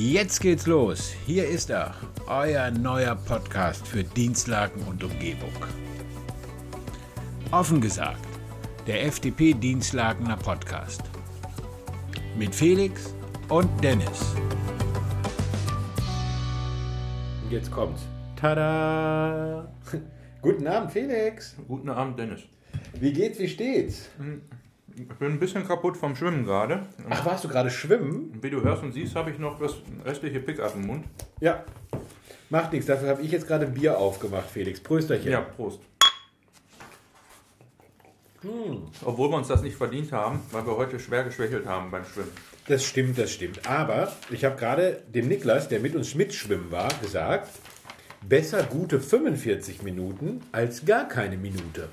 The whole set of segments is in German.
Jetzt geht's los. Hier ist er, euer neuer Podcast für Dienstlagen und Umgebung. Offen gesagt, der FDP Dienstlagener Podcast. Mit Felix und Dennis. Jetzt kommt's. Tada! Guten Abend, Felix. Guten Abend, Dennis. Wie geht's, wie steht's? Ich bin ein bisschen kaputt vom Schwimmen gerade. Ach, warst du gerade schwimmen? Wie du hörst und siehst, habe ich noch das restliche Pickup im Mund. Ja. Macht nichts, dafür habe ich jetzt gerade Bier aufgemacht, Felix. Prösterchen. Ja, Prost. Obwohl wir uns das nicht verdient haben, weil wir heute schwer geschwächelt haben beim Schwimmen. Das stimmt, das stimmt. Aber ich habe gerade dem Niklas, der mit uns mitschwimmen war, gesagt, besser gute 45 Minuten als gar keine Minute.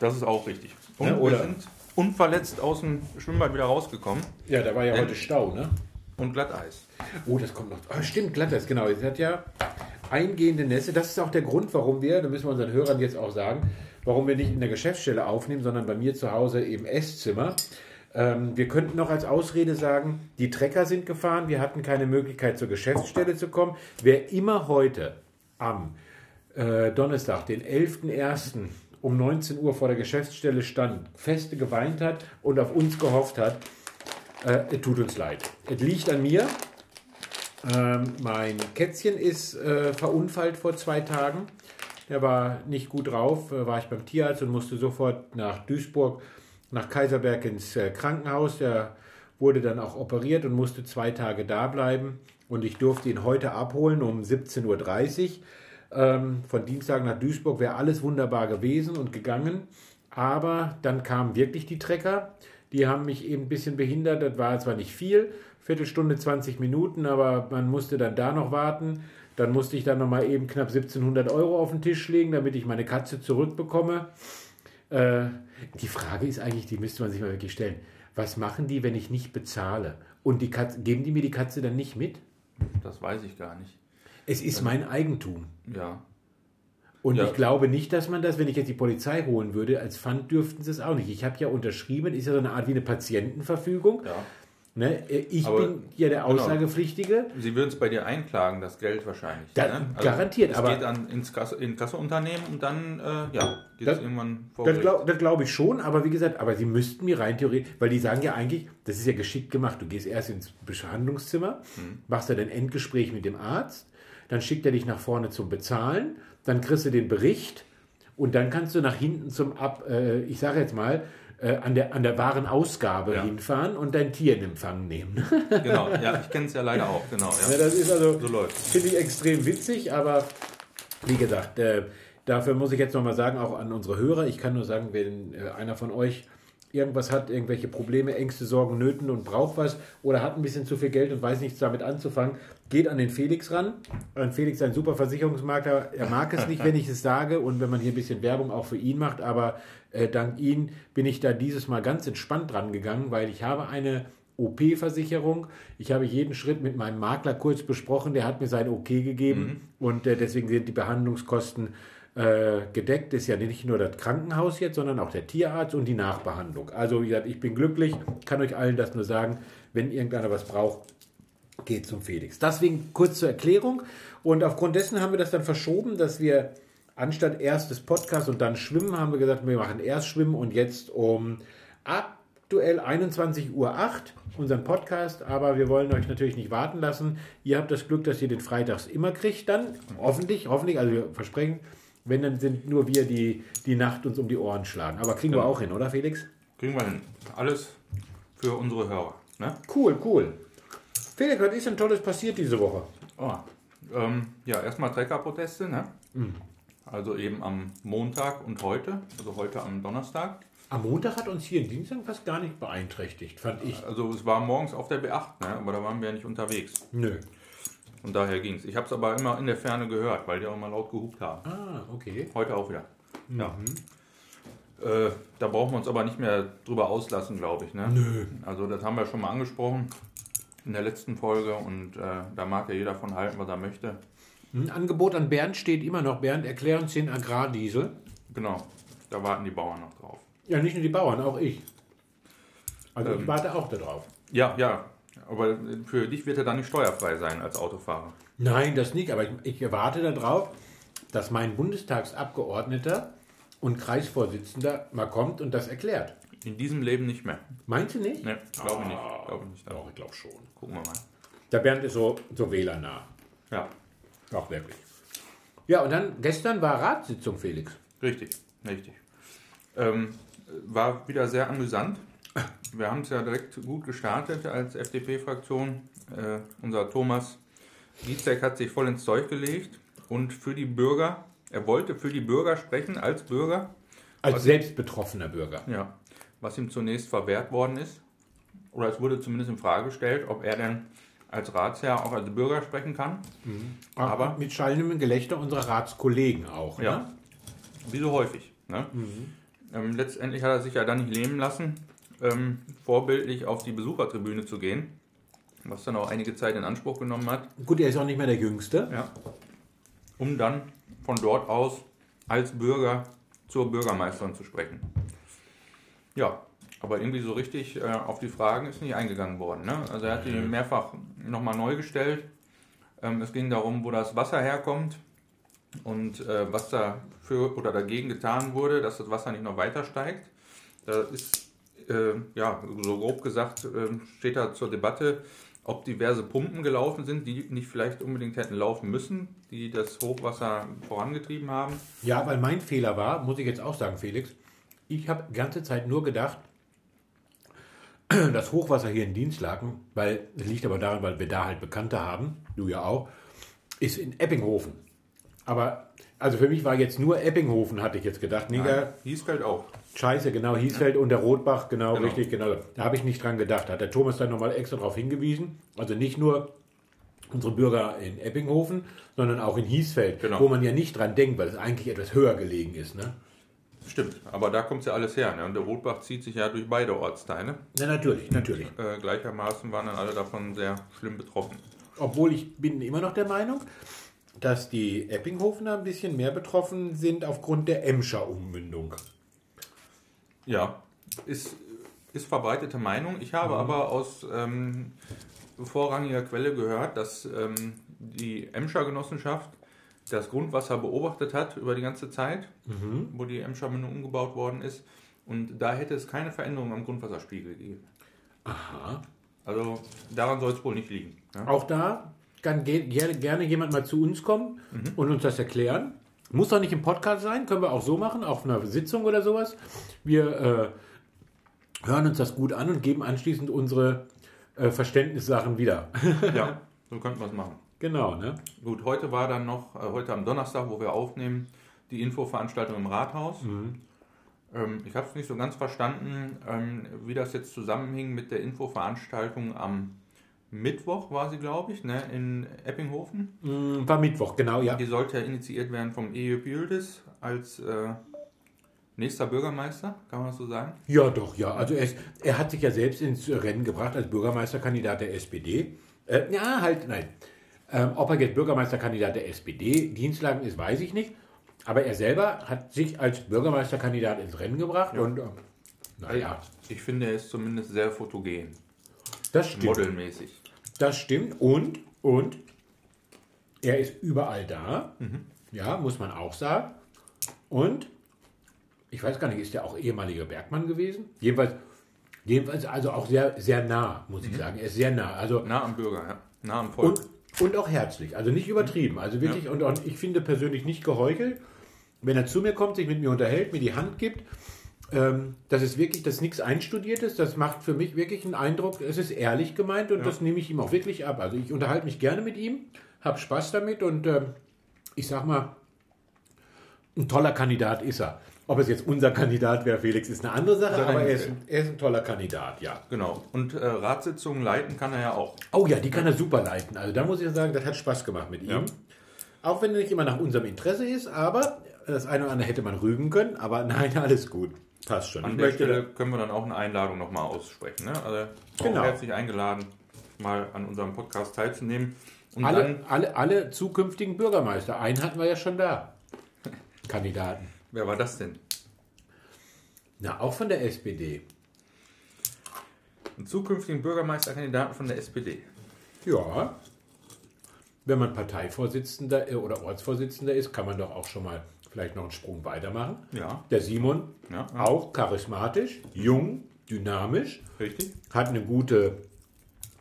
Das ist auch richtig. Und Ja, oder- wir sind unverletzt aus dem Schwimmbad wieder rausgekommen Ja, da war ja heute Stau, ne? und Glatteis. Oh, das kommt noch. Oh, stimmt, Glatteis, genau. Es hat ja eingehende Nässe. Das ist auch der Grund, warum wir, da müssen wir unseren Hörern jetzt auch sagen, warum wir nicht in der Geschäftsstelle aufnehmen, sondern bei mir zu Hause im Esszimmer. Ähm, wir könnten noch als Ausrede sagen, die Trecker sind gefahren, wir hatten keine Möglichkeit zur Geschäftsstelle zu kommen. Wer immer heute am äh, Donnerstag, den 11.01. um 19 Uhr vor der Geschäftsstelle stand, feste geweint hat und auf uns gehofft hat, äh, es tut uns leid. Es liegt an mir. Ähm, mein Kätzchen ist äh, verunfallt vor zwei Tagen. Der war nicht gut drauf. Äh, war ich beim Tierarzt und musste sofort nach Duisburg, nach Kaiserberg ins äh, Krankenhaus. Der wurde dann auch operiert und musste zwei Tage da bleiben. Und ich durfte ihn heute abholen um 17.30 Uhr. Ähm, von Dienstag nach Duisburg wäre alles wunderbar gewesen und gegangen. Aber dann kamen wirklich die Trecker. Die haben mich eben ein bisschen behindert. Das war zwar nicht viel, Viertelstunde, 20 Minuten, aber man musste dann da noch warten. Dann musste ich dann nochmal eben knapp 1700 Euro auf den Tisch legen, damit ich meine Katze zurückbekomme. Äh, die Frage ist eigentlich, die müsste man sich mal wirklich stellen. Was machen die, wenn ich nicht bezahle? Und die Katze, geben die mir die Katze dann nicht mit? Das weiß ich gar nicht. Es ist mein Eigentum. Ja. Und Ja. ich glaube nicht, dass man das, wenn ich jetzt die Polizei holen würde, als Pfand dürften sie es auch nicht. Ich habe ja unterschrieben, ist ja so eine Art wie eine Patientenverfügung. ja. Ne? Ich Aber- bin ja der genau. Aussagepflichtige. Sie würden es bei dir einklagen, das Geld wahrscheinlich. Da- ne? garantiert, Es aber- geht dann ins Kasse, in Kasseunternehmen und dann äh, ja, geht Das- es irgendwann vor Das glaube glaub ich schon, aber wie gesagt, aber sie müssten mir rein theoretisch, weil die sagen ja eigentlich, das ist ja geschickt gemacht. Du gehst erst ins Behandlungszimmer, Hm. machst dann ein Endgespräch mit dem Arzt, dann schickt er dich nach vorne zum Bezahlen, dann kriegst du den Bericht und dann kannst du nach hinten zum Ab, äh, ich sage jetzt mal, äh, an, der, an der wahren Ausgabe Ja. hinfahren und dein Tier in Empfang nehmen. Genau, ja, ich kenne es ja leider auch, genau. Ja, Ja. das ist also, So finde ich extrem witzig, aber wie gesagt, äh, dafür muss ich jetzt nochmal sagen, auch an unsere Hörer, ich kann nur sagen, wenn äh, einer von euch irgendwas hat, irgendwelche Probleme, Ängste, Sorgen, Nöten und braucht was oder hat ein bisschen zu viel Geld und weiß nichts damit anzufangen, geht an den Felix ran. An Felix ist ein super Versicherungsmakler. Er mag es nicht, wenn ich es sage und wenn man hier ein bisschen Werbung auch für ihn macht, aber äh, dank ihm bin ich da dieses Mal ganz entspannt dran gegangen, weil ich habe eine OP-Versicherung. Ich habe jeden Schritt mit meinem Makler kurz besprochen, der hat mir sein OK gegeben und äh, deswegen sind die Behandlungskosten äh, gedeckt. Ist ja nicht nur das Krankenhaus jetzt, sondern auch der Tierarzt und die Nachbehandlung. Also wie gesagt, ich bin glücklich, kann euch allen das nur sagen, wenn irgendeiner was braucht, geht zum Felix. Deswegen kurz zur Erklärung. Und aufgrund dessen haben wir das dann verschoben, dass wir anstatt erst das Podcast und dann Schwimmen, haben wir gesagt, wir machen erst Schwimmen und jetzt um aktuell 21.08 Uhr unseren Podcast. Aber wir wollen euch natürlich nicht warten lassen. Ihr habt das Glück, dass ihr den freitags immer kriegt dann. Hoffentlich, hoffentlich, also wir versprechen, wenn, dann sind nur wir, die die Nacht uns um die Ohren schlagen. Aber kriegen wir Genau. auch hin, oder Felix? Kriegen wir hin. Alles für unsere Hörer. Ne? Cool, cool. Felix, was ist denn Tolles passiert diese Woche? Oh, ähm, ja, erstmal Treckerproteste. Ne? Mhm. Also eben am Montag und heute, also heute am Donnerstag. Am Montag hat uns hier in Dienstag fast gar nicht beeinträchtigt, fand ich. Also es war morgens auf der B8, ne? aber da waren wir ja nicht unterwegs. Nö. Und daher ging es. Ich habe es aber immer in der Ferne gehört, weil die auch immer laut gehupt haben. Ah, okay. Heute auch wieder. Ja. Mhm. Äh, da brauchen wir uns aber nicht mehr drüber auslassen, glaube ich. Ne? Nö. Also das haben wir schon mal angesprochen in der letzten Folge und äh, da mag ja jeder von halten, was er möchte. Ein Angebot an Bernd steht immer noch. Bernd, erklär uns den Agrardiesel. Genau, da warten die Bauern noch drauf. Ja, nicht nur die Bauern, auch ich. Also ich Ähm. warte auch darauf. Ja, ja, Aber für dich wird er dann nicht steuerfrei sein als Autofahrer. Nein, das nicht, aber ich, ich erwarte darauf, dass mein Bundestagsabgeordneter und Kreisvorsitzender mal kommt und das erklärt. In diesem Leben nicht mehr. Meinst du nicht? Ne, glaube ich nicht. Glaube ich nicht. Doch, ich glaube schon. Gucken wir mal. Der Bernd ist so, so wählernah. Ja, Auch wirklich. Ja, und dann gestern war Ratssitzung, Felix. richtig, richtig. Ähm, war wieder sehr amüsant. Wir haben es ja direkt gut gestartet als FDP-Fraktion. Äh, unser Thomas Gietzek hat sich voll ins Zeug gelegt und für die Bürger, er wollte für die Bürger sprechen als Bürger, Als selbstbetroffener Bürger. ja, was ihm zunächst verwehrt worden ist. Oder es wurde zumindest in Frage gestellt, ob er denn als Ratsherr auch als Bürger sprechen kann. Aber mit schallendem Gelächter unserer Ratskollegen auch. Ja. Ne? Wie so häufig. Ne? Ähm, letztendlich hat er sich ja dann nicht nehmen lassen, ähm, vorbildlich auf die Besuchertribüne zu gehen, was dann auch einige Zeit in Anspruch genommen hat, Gut, er ist auch nicht mehr der Jüngste. ja. um dann von dort aus als Bürger zur Bürgermeisterin zu sprechen. Ja, aber irgendwie so richtig äh, auf die Fragen ist nicht eingegangen worden. Ne? Also er hat die mehrfach nochmal neu gestellt. Ähm, es ging darum, wo das Wasser herkommt und äh, was da für oder dagegen getan wurde, dass das Wasser nicht noch weiter steigt. Da ist, äh, ja, so grob gesagt, äh, steht da zur Debatte, ob diverse Pumpen gelaufen sind, die nicht vielleicht unbedingt hätten laufen müssen, die das Hochwasser vorangetrieben haben. Ja, weil mein Fehler war, muss ich jetzt auch sagen, Felix, ich habe die ganze Zeit nur gedacht, das Hochwasser hier in Dienstlaken, weil es liegt aber daran, weil wir da halt Bekannte haben, du ja auch, ist in Eppinghofen. Aber, also für mich war jetzt nur Eppinghofen, hatte ich jetzt gedacht. Nigger, Hiesfeld auch. Scheiße, genau, Hiesfeld und der Rotbach, genau, Genau. richtig, genau. Da habe ich nicht dran gedacht. Hat der Thomas dann nochmal extra darauf hingewiesen. Also nicht nur unsere Bürger in Eppinghofen, sondern auch in Hiesfeld, Genau. wo man ja nicht dran denkt, weil es eigentlich etwas höher gelegen ist. Ne? Stimmt, aber da kommt ja alles her. Ne? Und der Rotbach zieht sich ja durch beide Ortsteile. Ja, natürlich, natürlich. Äh, gleichermaßen waren dann alle davon sehr schlimm betroffen. Obwohl ich bin immer noch der Meinung, dass die Eppinghofener ein bisschen mehr betroffen sind aufgrund der Emscher Ummündung. Ja, ist, ist verbreitete Meinung. Ich habe aber aus ähm, vorrangiger Quelle gehört, dass ähm, die Emscher Genossenschaft das Grundwasser beobachtet hat über die ganze Zeit, wo die Emscher Mündung umgebaut worden ist. Und da hätte es keine Veränderung am Grundwasserspiegel gegeben. Aha. Also daran soll es wohl nicht liegen. Ja? Auch da kann ge gerne, jemand mal zu uns kommen und uns das erklären. Muss doch nicht im Podcast sein, können wir auch so machen, auf einer Sitzung oder sowas. Wir äh, hören uns das gut an und geben anschließend unsere äh, Verständnissachen wieder. ja, so könnten wir es machen. genau, ne? Gut, heute war dann noch, äh, heute am Donnerstag, wo wir aufnehmen, die Infoveranstaltung im Rathaus. Ähm, ich habe es nicht so ganz verstanden, ähm, wie das jetzt zusammenhing mit der Infoveranstaltung am Mittwoch, war sie, glaube ich, ne, in Eppinghofen. Mm, War Mittwoch, genau, ja. Die sollte ja initiiert werden vom Ejöp Yildiz als äh, nächster Bürgermeister, kann man das so sagen? Ja, doch, ja. Also er, er hat sich ja selbst ins Rennen gebracht als Bürgermeisterkandidat der SPD. Äh, ja, halt, nein. Ähm, ob er jetzt Bürgermeisterkandidat der SPD Dienstlagen ist, weiß ich nicht. Aber er selber hat sich als Bürgermeisterkandidat ins Rennen gebracht und ähm, naja, Ich finde, er ist zumindest sehr fotogen, das stimmt. modelmäßig. Das stimmt. Und, und er ist überall da. Mhm. Ja, muss man auch sagen. Und ich weiß gar nicht, ist er auch ehemaliger Bergmann gewesen? Jedenfalls, jedenfalls also auch sehr, sehr nah, muss Mhm. ich sagen. Er ist sehr nah. Also Nah am Bürger, ja. nah am Volk. und, und auch herzlich. Also nicht übertrieben. Also wirklich, und, und ich finde persönlich nicht geheuchelt, wenn er zu mir kommt, sich mit mir unterhält, mir die Hand gibt. Ähm, das ist wirklich, das ist nichts Einstudiertes. Das macht für mich wirklich einen Eindruck. Es ist ehrlich gemeint und das nehme ich ihm auch wirklich ab. Also ich unterhalte mich gerne mit ihm, habe Spaß damit und ähm, ich sag mal, ein toller Kandidat ist er. Ob es jetzt unser Kandidat wäre, Felix, ist eine andere Sache, Ja, aber er ist, er ist ein toller Kandidat, ja. Genau. Und äh, Ratssitzungen leiten kann er ja auch. Oh ja, die kann er super leiten. Also da muss ich sagen, das hat Spaß gemacht mit Ja. ihm. Auch wenn er nicht immer nach unserem Interesse ist, aber das eine oder andere hätte man rügen können. Aber nein, alles gut. Passt schon. An Ich der möchte- Stelle können wir dann auch eine Einladung nochmal aussprechen. Ne? Also Genau. herzlich eingeladen, mal an unserem Podcast teilzunehmen. Und alle, dann, alle, alle zukünftigen Bürgermeister, einen hatten wir ja schon da. Kandidaten. wer war das denn? Na, auch von der SPD. einen zukünftigen Bürgermeisterkandidaten von der SPD. Ja. Wenn man Parteivorsitzender äh, oder Ortsvorsitzender ist, kann man doch auch schon mal vielleicht noch einen Sprung weitermachen. Ja. Der Simon, Ja. auch charismatisch, jung, dynamisch, Richtig? hat eine gute,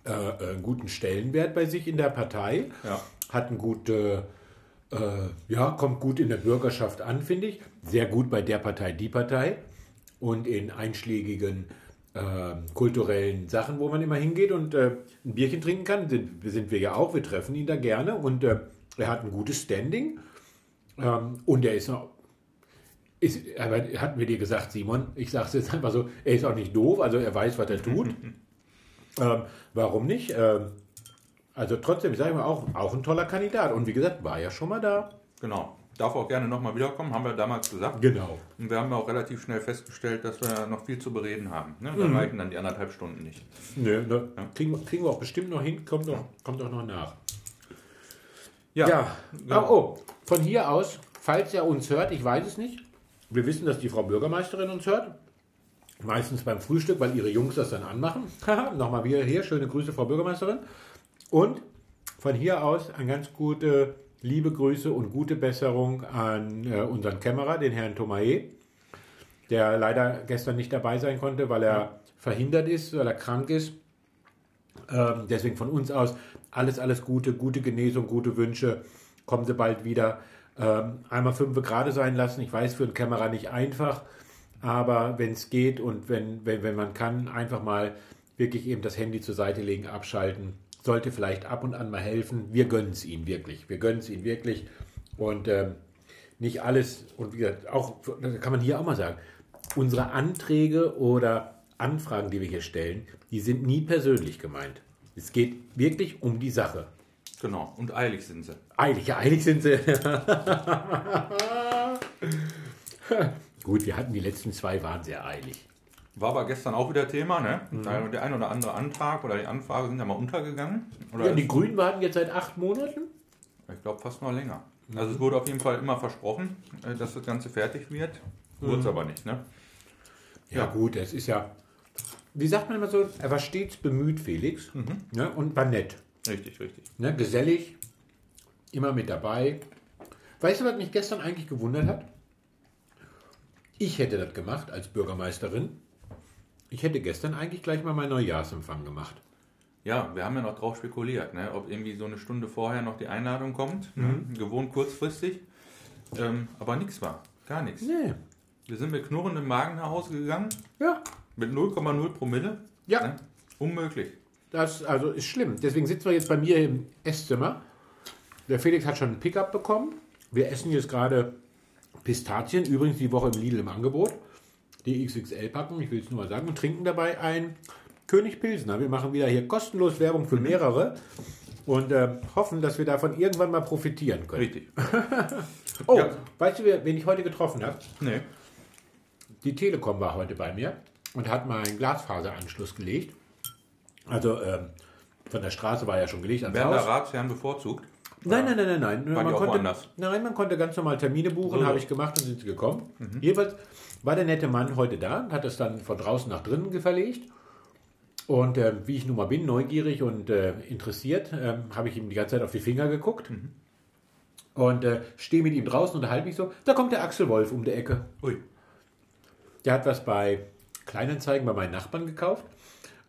äh, äh, einen guten Stellenwert bei sich in der Partei, Ja. hat einen gute, äh, ja, kommt gut in der Bürgerschaft an, finde ich. Sehr gut bei der Partei, die Partei und in einschlägigen äh, kulturellen Sachen, wo man immer hingeht und äh, ein Bierchen trinken kann, sind, sind wir ja auch, wir treffen ihn da gerne und äh, er hat ein gutes Standing ähm, und er ist noch ist, aber hatten wir dir gesagt, Simon, ich sage es jetzt einfach so, er ist auch nicht doof, also er weiß, was er tut. ähm, warum nicht? Ähm, also trotzdem, ich sage mal, auch, auch ein toller Kandidat. Und wie gesagt, war ja schon mal da. Genau. Darf auch gerne nochmal wiederkommen, haben wir damals gesagt. Genau. Und wir haben auch relativ schnell festgestellt, dass wir noch viel zu bereden haben. Ne? Da reichen dann die anderthalb Stunden nicht. Nö, ne, kriegen, wir- kriegen wir auch bestimmt noch hin, kommt, noch, kommt auch noch nach. Ja, Ja, genau. oh, oh, von hier aus, falls er uns hört, ich weiß es nicht. Wir wissen, dass die Frau Bürgermeisterin uns hört. Meistens beim Frühstück, weil ihre Jungs das dann anmachen. Nochmal wieder hier, schöne Grüße, Frau Bürgermeisterin. Und von hier aus ein ganz gute liebe Grüße und gute Besserung an äh, unseren Kämmerer, den Herrn Thomae, der leider gestern nicht dabei sein konnte, weil er verhindert ist, weil er krank ist. Ähm, deswegen von uns aus alles, alles Gute, gute Genesung, gute Wünsche. Kommen Sie bald wieder. Ähm, einmal fünf gerade sein lassen. Ich weiß, für einen Kämmerer nicht einfach, aber wenn es geht und wenn, wenn, wenn man kann, einfach mal wirklich eben das Handy zur Seite legen, abschalten. Sollte vielleicht ab und an mal helfen. Wir gönnen es Ihnen wirklich. Wir gönnen es Ihnen wirklich. Und ähm, nicht alles, und wie gesagt, auch, das kann man hier auch mal sagen, unsere Anträge oder Anfragen, die wir hier stellen, die sind nie persönlich gemeint. Es geht wirklich um die Sache. Genau. Und eilig sind sie. Eilig, ja, eilig sind sie. Gut, wir hatten die letzten zwei, waren sehr eilig. War aber gestern auch wieder Thema, ne? Da Der ein oder andere Antrag oder die Anfrage sind ja mal untergegangen. Oder Ja, die Grünen warten jetzt seit acht Monaten. ich glaube fast noch länger. Also es wurde auf jeden Fall immer versprochen, äh, dass das Ganze fertig wird. Wurde es aber nicht, ne? Ja, gut, es ist ja, wie sagt man immer so, er war stets bemüht, Felix, ne, und war nett. Richtig, richtig. Ne, gesellig, immer mit dabei. Weißt du, was mich gestern eigentlich gewundert hat? Ich hätte das gemacht als Bürgermeisterin. Ich hätte gestern eigentlich gleich mal meinen Neujahrsempfang gemacht. Ja, wir haben ja noch drauf spekuliert, ne? ob irgendwie so eine Stunde vorher noch die Einladung kommt. Ne? Gewohnt kurzfristig. Ähm, aber nichts war. Gar nichts. Nee. Wir sind mit knurrendem Magen nach Hause gegangen. Ja, Mit 0,0 Promille. Ja. Ne? Unmöglich. Das also ist schlimm. Deswegen sitzen wir jetzt bei mir im Esszimmer. Der Felix hat schon einen Pickup bekommen. Wir essen jetzt gerade Pistazien, übrigens die Woche im Lidl im Angebot. Die XXL-Packung, ich will es nur mal sagen, und trinken dabei ein König Pilsner. Wir machen wieder hier kostenlos Werbung für mehrere und äh, hoffen, dass wir davon irgendwann mal profitieren können. Richtig. Oh, Ja. weißt du, wen ich heute getroffen habe? Nee. Die Telekom war heute bei mir und hat mal einen Glasfaseranschluss gelegt. Also ähm, von der Straße war ja schon gelegt ans Werden da. Ratsherren bevorzugt? Nein, nein, nein, nein, nein. Man konnte, nein, man konnte ganz normal Termine buchen, So, habe ich gemacht und sind sie gekommen. Jedenfalls war der nette Mann heute da und hat es dann von draußen nach drinnen verlegt. Und äh, wie ich nun mal bin, neugierig und äh, interessiert, ähm, habe ich ihm die ganze Zeit auf die Finger geguckt. Und äh, stehe mit ihm draußen, unterhalte mich so. Da kommt der Axel Wolf um die Ecke. Ui. Der hat was bei Kleinanzeigen bei meinen Nachbarn gekauft.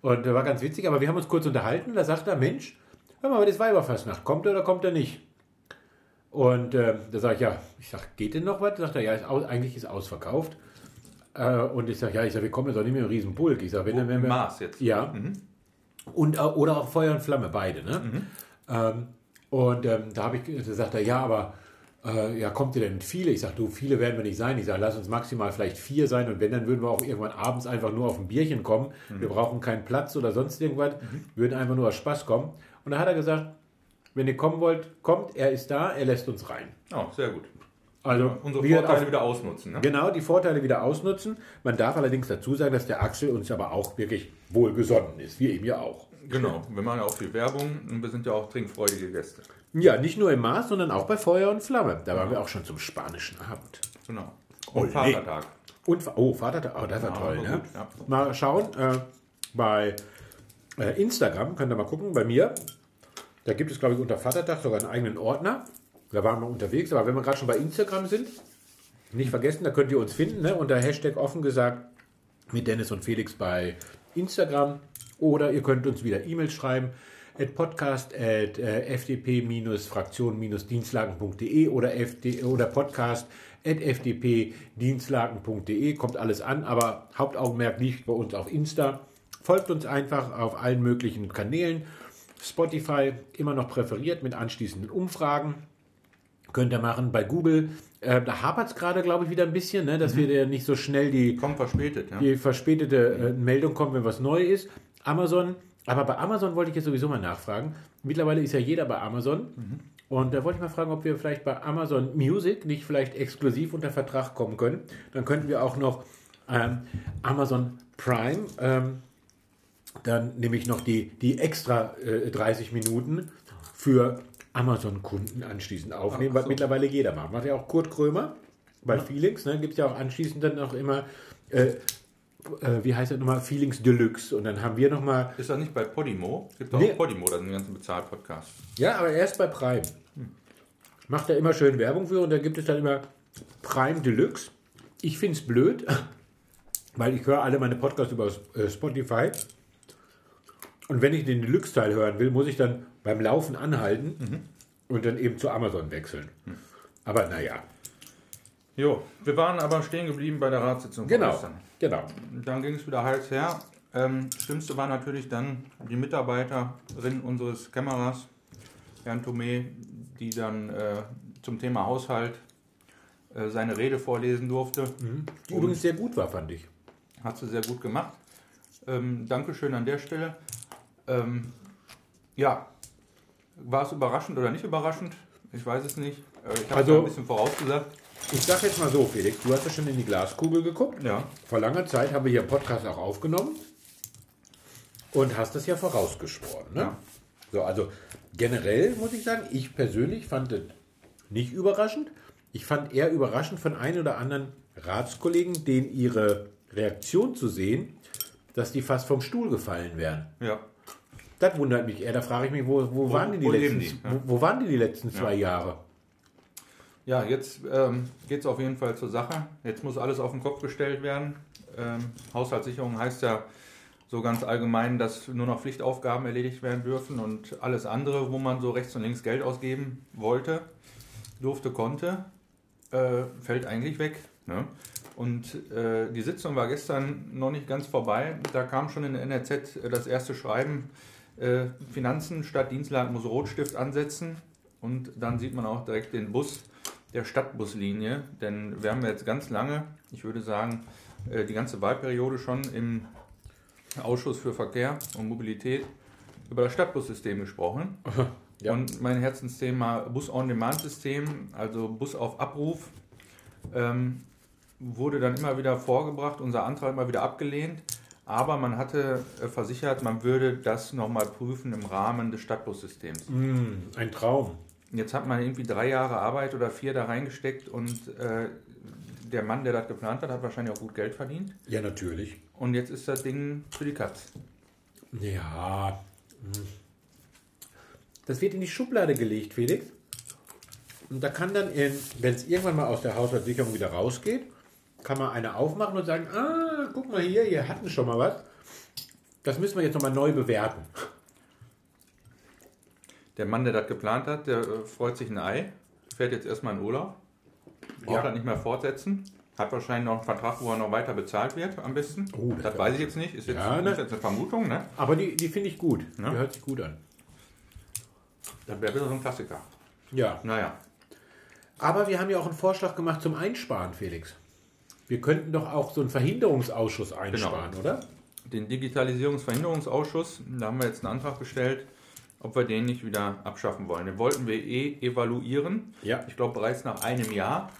Und war ganz witzig, aber wir haben uns kurz unterhalten. Da sagt er, Mensch, hör mal, das Weiberfastnacht, kommt er oder kommt er nicht? Und äh, da sage ich, ja, ich sage, geht denn noch was? Sagt er, ja, ist aus, eigentlich ist ausverkauft. Äh, und ich sage, ja, ich sage, wir kommen jetzt auch nicht mehr im Riesenpulk. Ich sage, wenn, Oh, dann im wir... Maß jetzt. Ja. Und, äh, oder auch Feuer und Flamme, beide. Ne? Ähm, und ähm, da, habe ich, da sagt er, ja, aber äh, ja, kommt ihr denn viele? Ich sage, du, viele werden wir nicht sein. Ich sage, lass uns maximal vielleicht vier sein. Und wenn, dann würden wir auch irgendwann abends einfach nur auf ein Bierchen kommen. Wir brauchen keinen Platz oder sonst irgendwas. Würden einfach nur aus Spaß kommen. Und da hat er gesagt, wenn ihr kommen wollt, kommt, er ist da, er lässt uns rein. Oh, sehr gut. Also, Unsere Vorteile auf- wieder ausnutzen. Ne? Genau, die Vorteile wieder ausnutzen. Man darf allerdings dazu sagen, dass der Axel uns aber auch wirklich wohlgesonnen ist. Wir ihm ja auch. Genau. Wir machen ja auch viel Werbung und wir sind ja auch trinkfreudige Gäste. Ja, nicht nur im Maß, sondern auch bei Feuer und Flamme. Da waren wir auch schon zum spanischen Abend. Genau. Olé. Und Vatertag. Und, oh, Vatertag, oh, das war Ja, toll, ne? gut, ja. Mal schauen, äh, bei Äh, Instagram, könnt ihr mal gucken, bei mir. Da gibt es, glaube ich, unter Vatertag sogar einen eigenen Ordner. Da waren wir unterwegs. Aber wenn wir gerade schon bei Instagram sind, nicht vergessen, da könnt ihr uns finden, ne? unter Hashtag offen gesagt mit Dennis und Felix bei Instagram. Oder ihr könnt uns wieder E-Mails schreiben at podcast at äh, fdp-fraktion-dienstlagen.de oder, FD, oder podcast at fdp-dienstlagen.de. Kommt alles an, aber Hauptaugenmerk liegt bei uns auf Insta. Folgt uns einfach auf allen möglichen Kanälen. Spotify immer noch präferiert mit anschließenden Umfragen. Könnt ihr machen bei Google. Äh, da hapert es gerade, glaube ich, wieder ein bisschen, ne, dass wir ja nicht so schnell die, Kommt verspätet, ja. die verspätete äh, Meldung kommt, wenn was neu ist. Amazon, aber bei Amazon wollte ich jetzt sowieso mal nachfragen. Mittlerweile ist ja jeder bei Amazon. Und da wollte ich mal fragen, ob wir vielleicht bei Amazon Music nicht vielleicht exklusiv unter Vertrag kommen können. Dann könnten wir auch noch ähm, Amazon Prime, ähm, dann nehme ich noch die, die extra äh, 30 Minuten für Amazon-Kunden anschließend aufnehmen, weil so. mittlerweile jeder macht. Macht ja auch Kurt Krömer bei Felix, ne, gibt es ja auch anschließend dann auch immer, äh, äh, wie heißt das nochmal, Feelings Deluxe. Und dann haben wir nochmal, Ist das nicht bei Podimo? Es gibt auch Nee. Podimo, da sind die ganzen Bezahlpodcasts. ja, aber erst bei Prime. Macht er immer schön Werbung für und da gibt es dann immer Prime Deluxe. Ich finde es blöd, weil ich höre alle meine Podcasts über äh, Spotify. Und wenn ich den Deluxe-Teil hören will, muss ich dann beim Laufen anhalten und dann eben zu Amazon wechseln. Aber naja, Jo, wir waren aber stehen geblieben bei der Ratssitzung. genau, gestern. genau. Dann ging es wieder heiß her. Ähm, Schlimmste war natürlich dann die Mitarbeiterin unseres Kameras, Herrn Thome, die dann äh, zum Thema Haushalt äh, seine Rede vorlesen durfte. Die übrigens sehr gut war, fand ich. Hat sie sehr gut gemacht. Ähm, Dankeschön an der Stelle. Ähm, ja, war es überraschend oder nicht überraschend? Ich weiß es nicht. Äh, ich habe Also- ein bisschen vorausgesagt. Ich sag jetzt mal so, Felix, du hast ja schon in die Glaskugel geguckt. Ja, Vor langer Zeit haben wir hier einen Podcast auch aufgenommen und hast das ja vorausgeschworen. Ne? Ja. So, also generell muss ich sagen, ich persönlich fand es nicht überraschend. Ich fand eher überraschend von ein oder anderen Ratskollegen, denen ihre Reaktion zu sehen, dass die fast vom Stuhl gefallen wären. ja. Das wundert mich eher. Da frage ich mich, wo, wo, waren die, die wo letzten, die? Ja. wo, wo waren die die letzten zwei Jahre? Ja, jetzt ähm, geht es auf jeden Fall zur Sache. Jetzt muss alles auf den Kopf gestellt werden. Ähm, Haushaltssicherung heißt ja so ganz allgemein, dass nur noch Pflichtaufgaben erledigt werden dürfen und alles andere, wo man so rechts und links Geld ausgeben wollte, durfte, konnte, äh, fällt eigentlich weg. Ne? Und äh, die Sitzung war gestern noch nicht ganz vorbei. Da kam schon in der NRZ das erste Schreiben, äh, Finanzen statt Dienstlagen muss Rotstift ansetzen. Und dann sieht man auch direkt den Bus der Stadtbuslinie. Denn wir haben jetzt ganz lange, ich würde sagen, äh, die ganze Wahlperiode schon im Ausschuss für Verkehr und Mobilität über das Stadtbussystem gesprochen. Ja. Und mein Herzensthema Bus-on-Demand-System, also Bus auf Abruf, ähm, wurde dann immer wieder vorgebracht, unser Antrag immer wieder abgelehnt. Aber man hatte äh, versichert, man würde das nochmal prüfen im Rahmen des Stadtbussystems. Hm, ein Traum. Jetzt hat man irgendwie drei Jahre Arbeit oder vier da reingesteckt und äh, der Mann, der das geplant hat, hat wahrscheinlich auch gut Geld verdient. Ja, natürlich. Und jetzt ist das Ding für die Katz. Ja. hm. Das wird in die Schublade gelegt, Felix. Und da kann dann, wenn es irgendwann mal aus der Haushaltssicherung wieder rausgeht, kann man eine aufmachen und sagen, ah, guck mal hier, hier hatten schon mal was. Das müssen wir jetzt nochmal neu bewerten. Der Mann, der das geplant hat, der äh, freut sich ein Ei, fährt jetzt erstmal in Urlaub, braucht Ja. das nicht mehr fortsetzen, hat wahrscheinlich noch einen Vertrag, wo er noch weiter bezahlt wird am besten. Oh, das das weiß ich jetzt nicht, ist jetzt, Ja, ne? ist jetzt eine Vermutung, ne? Aber die, die finde ich gut. Ja. Die hört sich gut an. Das wäre wieder so ein Klassiker. Ja. Naja, Aber wir haben ja auch einen Vorschlag gemacht zum Einsparen, Felix. Wir könnten doch auch so einen Verhinderungsausschuss einsparen, Genau. oder? den Digitalisierungsverhinderungsausschuss, da haben wir jetzt einen Antrag gestellt, ob wir den nicht wieder abschaffen wollen. Den wollten wir eh evaluieren. Ja. Ich glaube bereits nach einem Jahr.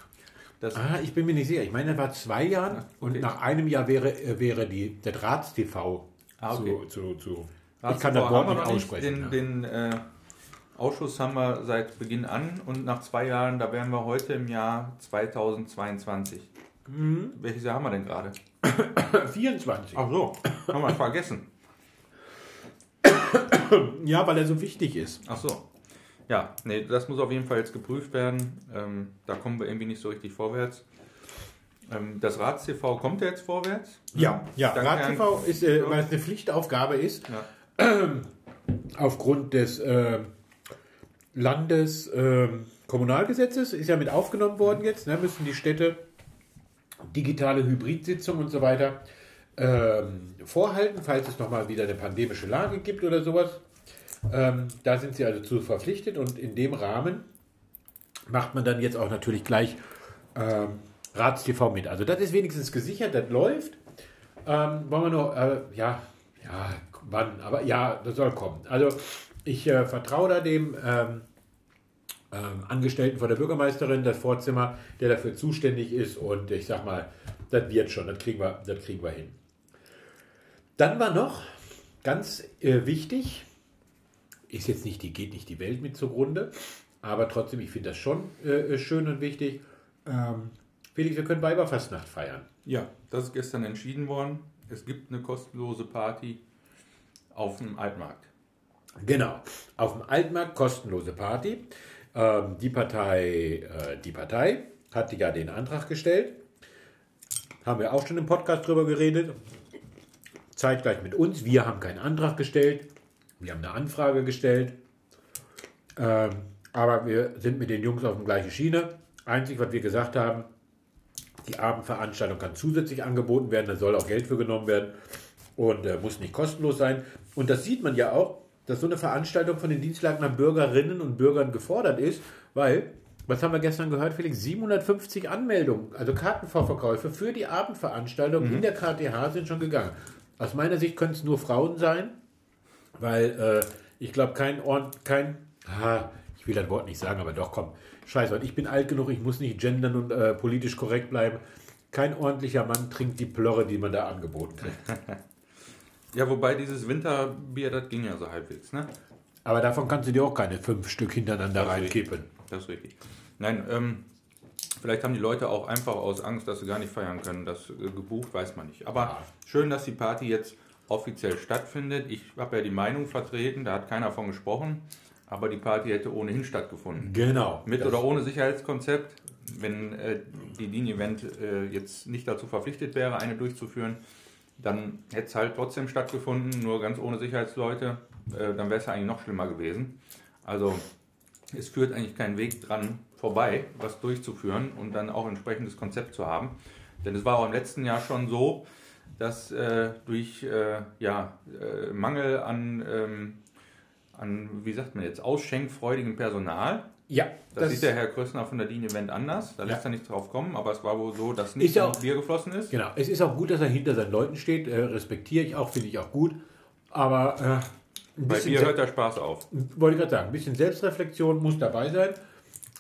Ah, ich bin mir nicht sicher. Ich meine, er war zwei Jahren okay. und nach einem Jahr wäre, äh, wäre die, der Drahts-TV Ah, okay. zu, zu, zu. Ich kann das Wort nicht aussprechen. Den, ja. den äh, Ausschuss haben wir seit Beginn an und nach zwei Jahren, da wären wir heute im Jahr 2022. Mhm. Welches Jahr haben wir denn gerade? 24. Ach so, haben wir vergessen. Ja, weil er so wichtig ist. Ach so. Ja, nee, das muss auf jeden Fall jetzt geprüft werden. Ähm, da kommen wir irgendwie nicht so richtig vorwärts. Ähm, das Rats-TV kommt ja jetzt vorwärts. Ja, ja. Danke, Rad TV Herrn- ist, äh, weil es eine Pflichtaufgabe ist, Ja. aufgrund des äh, Landeskommunalgesetzes, ist ja mit aufgenommen worden jetzt, ne, müssen die Städte digitale Hybridsitzungen und so weiter ähm, vorhalten, falls es nochmal wieder eine pandemische Lage gibt oder sowas. Ähm, da sind sie also zu verpflichtet und in dem Rahmen macht man dann jetzt auch natürlich gleich ähm, Ratstv mit. Also das ist wenigstens gesichert, das läuft. Ähm, wollen wir noch, äh, ja, ja, wann, aber ja, das soll kommen. Also ich äh, vertraue da dem ähm, ähm, Angestellten von der Bürgermeisterin, das Vorzimmer, der dafür zuständig ist und ich sag mal, das wird schon, das kriegen wir, das kriegen wir hin. Dann war noch ganz äh, wichtig, ist jetzt nicht die, geht nicht die Welt mit zugrunde, aber trotzdem, ich finde das schon äh, schön und wichtig. Ähm, Felix, wir können Weiberfastnacht feiern. Ja, das ist gestern entschieden worden. Es gibt eine kostenlose Party auf dem Altmarkt. Genau. Auf dem Altmarkt kostenlose Party. Ähm, die Partei, äh, die Partei hatte ja den Antrag gestellt. Haben wir auch schon im Podcast drüber geredet. Zeitgleich mit uns. Wir haben keinen Antrag gestellt. Wir haben eine Anfrage gestellt. Ähm, aber wir sind mit den Jungs auf der gleichen Schiene. Einzig, was wir gesagt haben, die Abendveranstaltung kann zusätzlich angeboten werden, da soll auch Geld für genommen werden und äh, muss nicht kostenlos sein. Und das sieht man ja auch, dass so eine Veranstaltung von den Dienstlagener Bürgerinnen und Bürgern gefordert ist, weil, was haben wir gestern gehört, Felix? 750 Anmeldungen, also Kartenvorverkäufe für die Abendveranstaltung in der KTH sind schon gegangen. Aus meiner Sicht können es nur Frauen sein, weil äh, ich glaube, kein Ort, kein, ah, ich will das Wort nicht sagen, aber doch, komm, scheiße, ich bin alt genug, ich muss nicht gendern und äh, politisch korrekt bleiben. Kein ordentlicher Mann trinkt die Plörre, die man da angeboten kriegt. Ja, wobei dieses Winterbier, das ging ja so halbwegs, ne? Aber davon kannst du dir auch keine fünf Stück hintereinander reinkippen. Das ist richtig. Nein, ähm, vielleicht haben die Leute auch einfach aus Angst, dass sie gar nicht feiern können, das äh, gebucht, weiß man nicht. Aber schön, dass die Party jetzt offiziell stattfindet. Ich habe ja die Meinung vertreten, da hat keiner von gesprochen, aber die Party hätte ohnehin stattgefunden. Genau. Mit oder ohne Sicherheitskonzept, wenn äh, die Linie-Event äh, jetzt nicht dazu verpflichtet wäre, eine durchzuführen, dann hätte es halt trotzdem stattgefunden, nur ganz ohne Sicherheitsleute, äh, dann wäre es ja eigentlich noch schlimmer gewesen. Also es führt eigentlich kein Weg dran vorbei, was durchzuführen und dann auch ein entsprechendes Konzept zu haben. Denn es war auch im letzten Jahr schon so, dass äh, durch äh, ja, äh, Mangel an, ähm, an, wie sagt man jetzt, ausschenkfreudigem Personal, Ja, das, das sieht der Herr Krössner von der DIN Event anders, da Ja. lässt er nicht drauf kommen, aber es war wohl so, dass nicht auch- Bier geflossen ist. Genau. Es ist auch gut, dass er hinter seinen Leuten steht. Äh, respektiere ich auch, finde ich auch gut. Aber äh, ein Bei Bier hört der Spaß auf. wollte ich gerade sagen, ein bisschen Selbstreflexion muss dabei sein.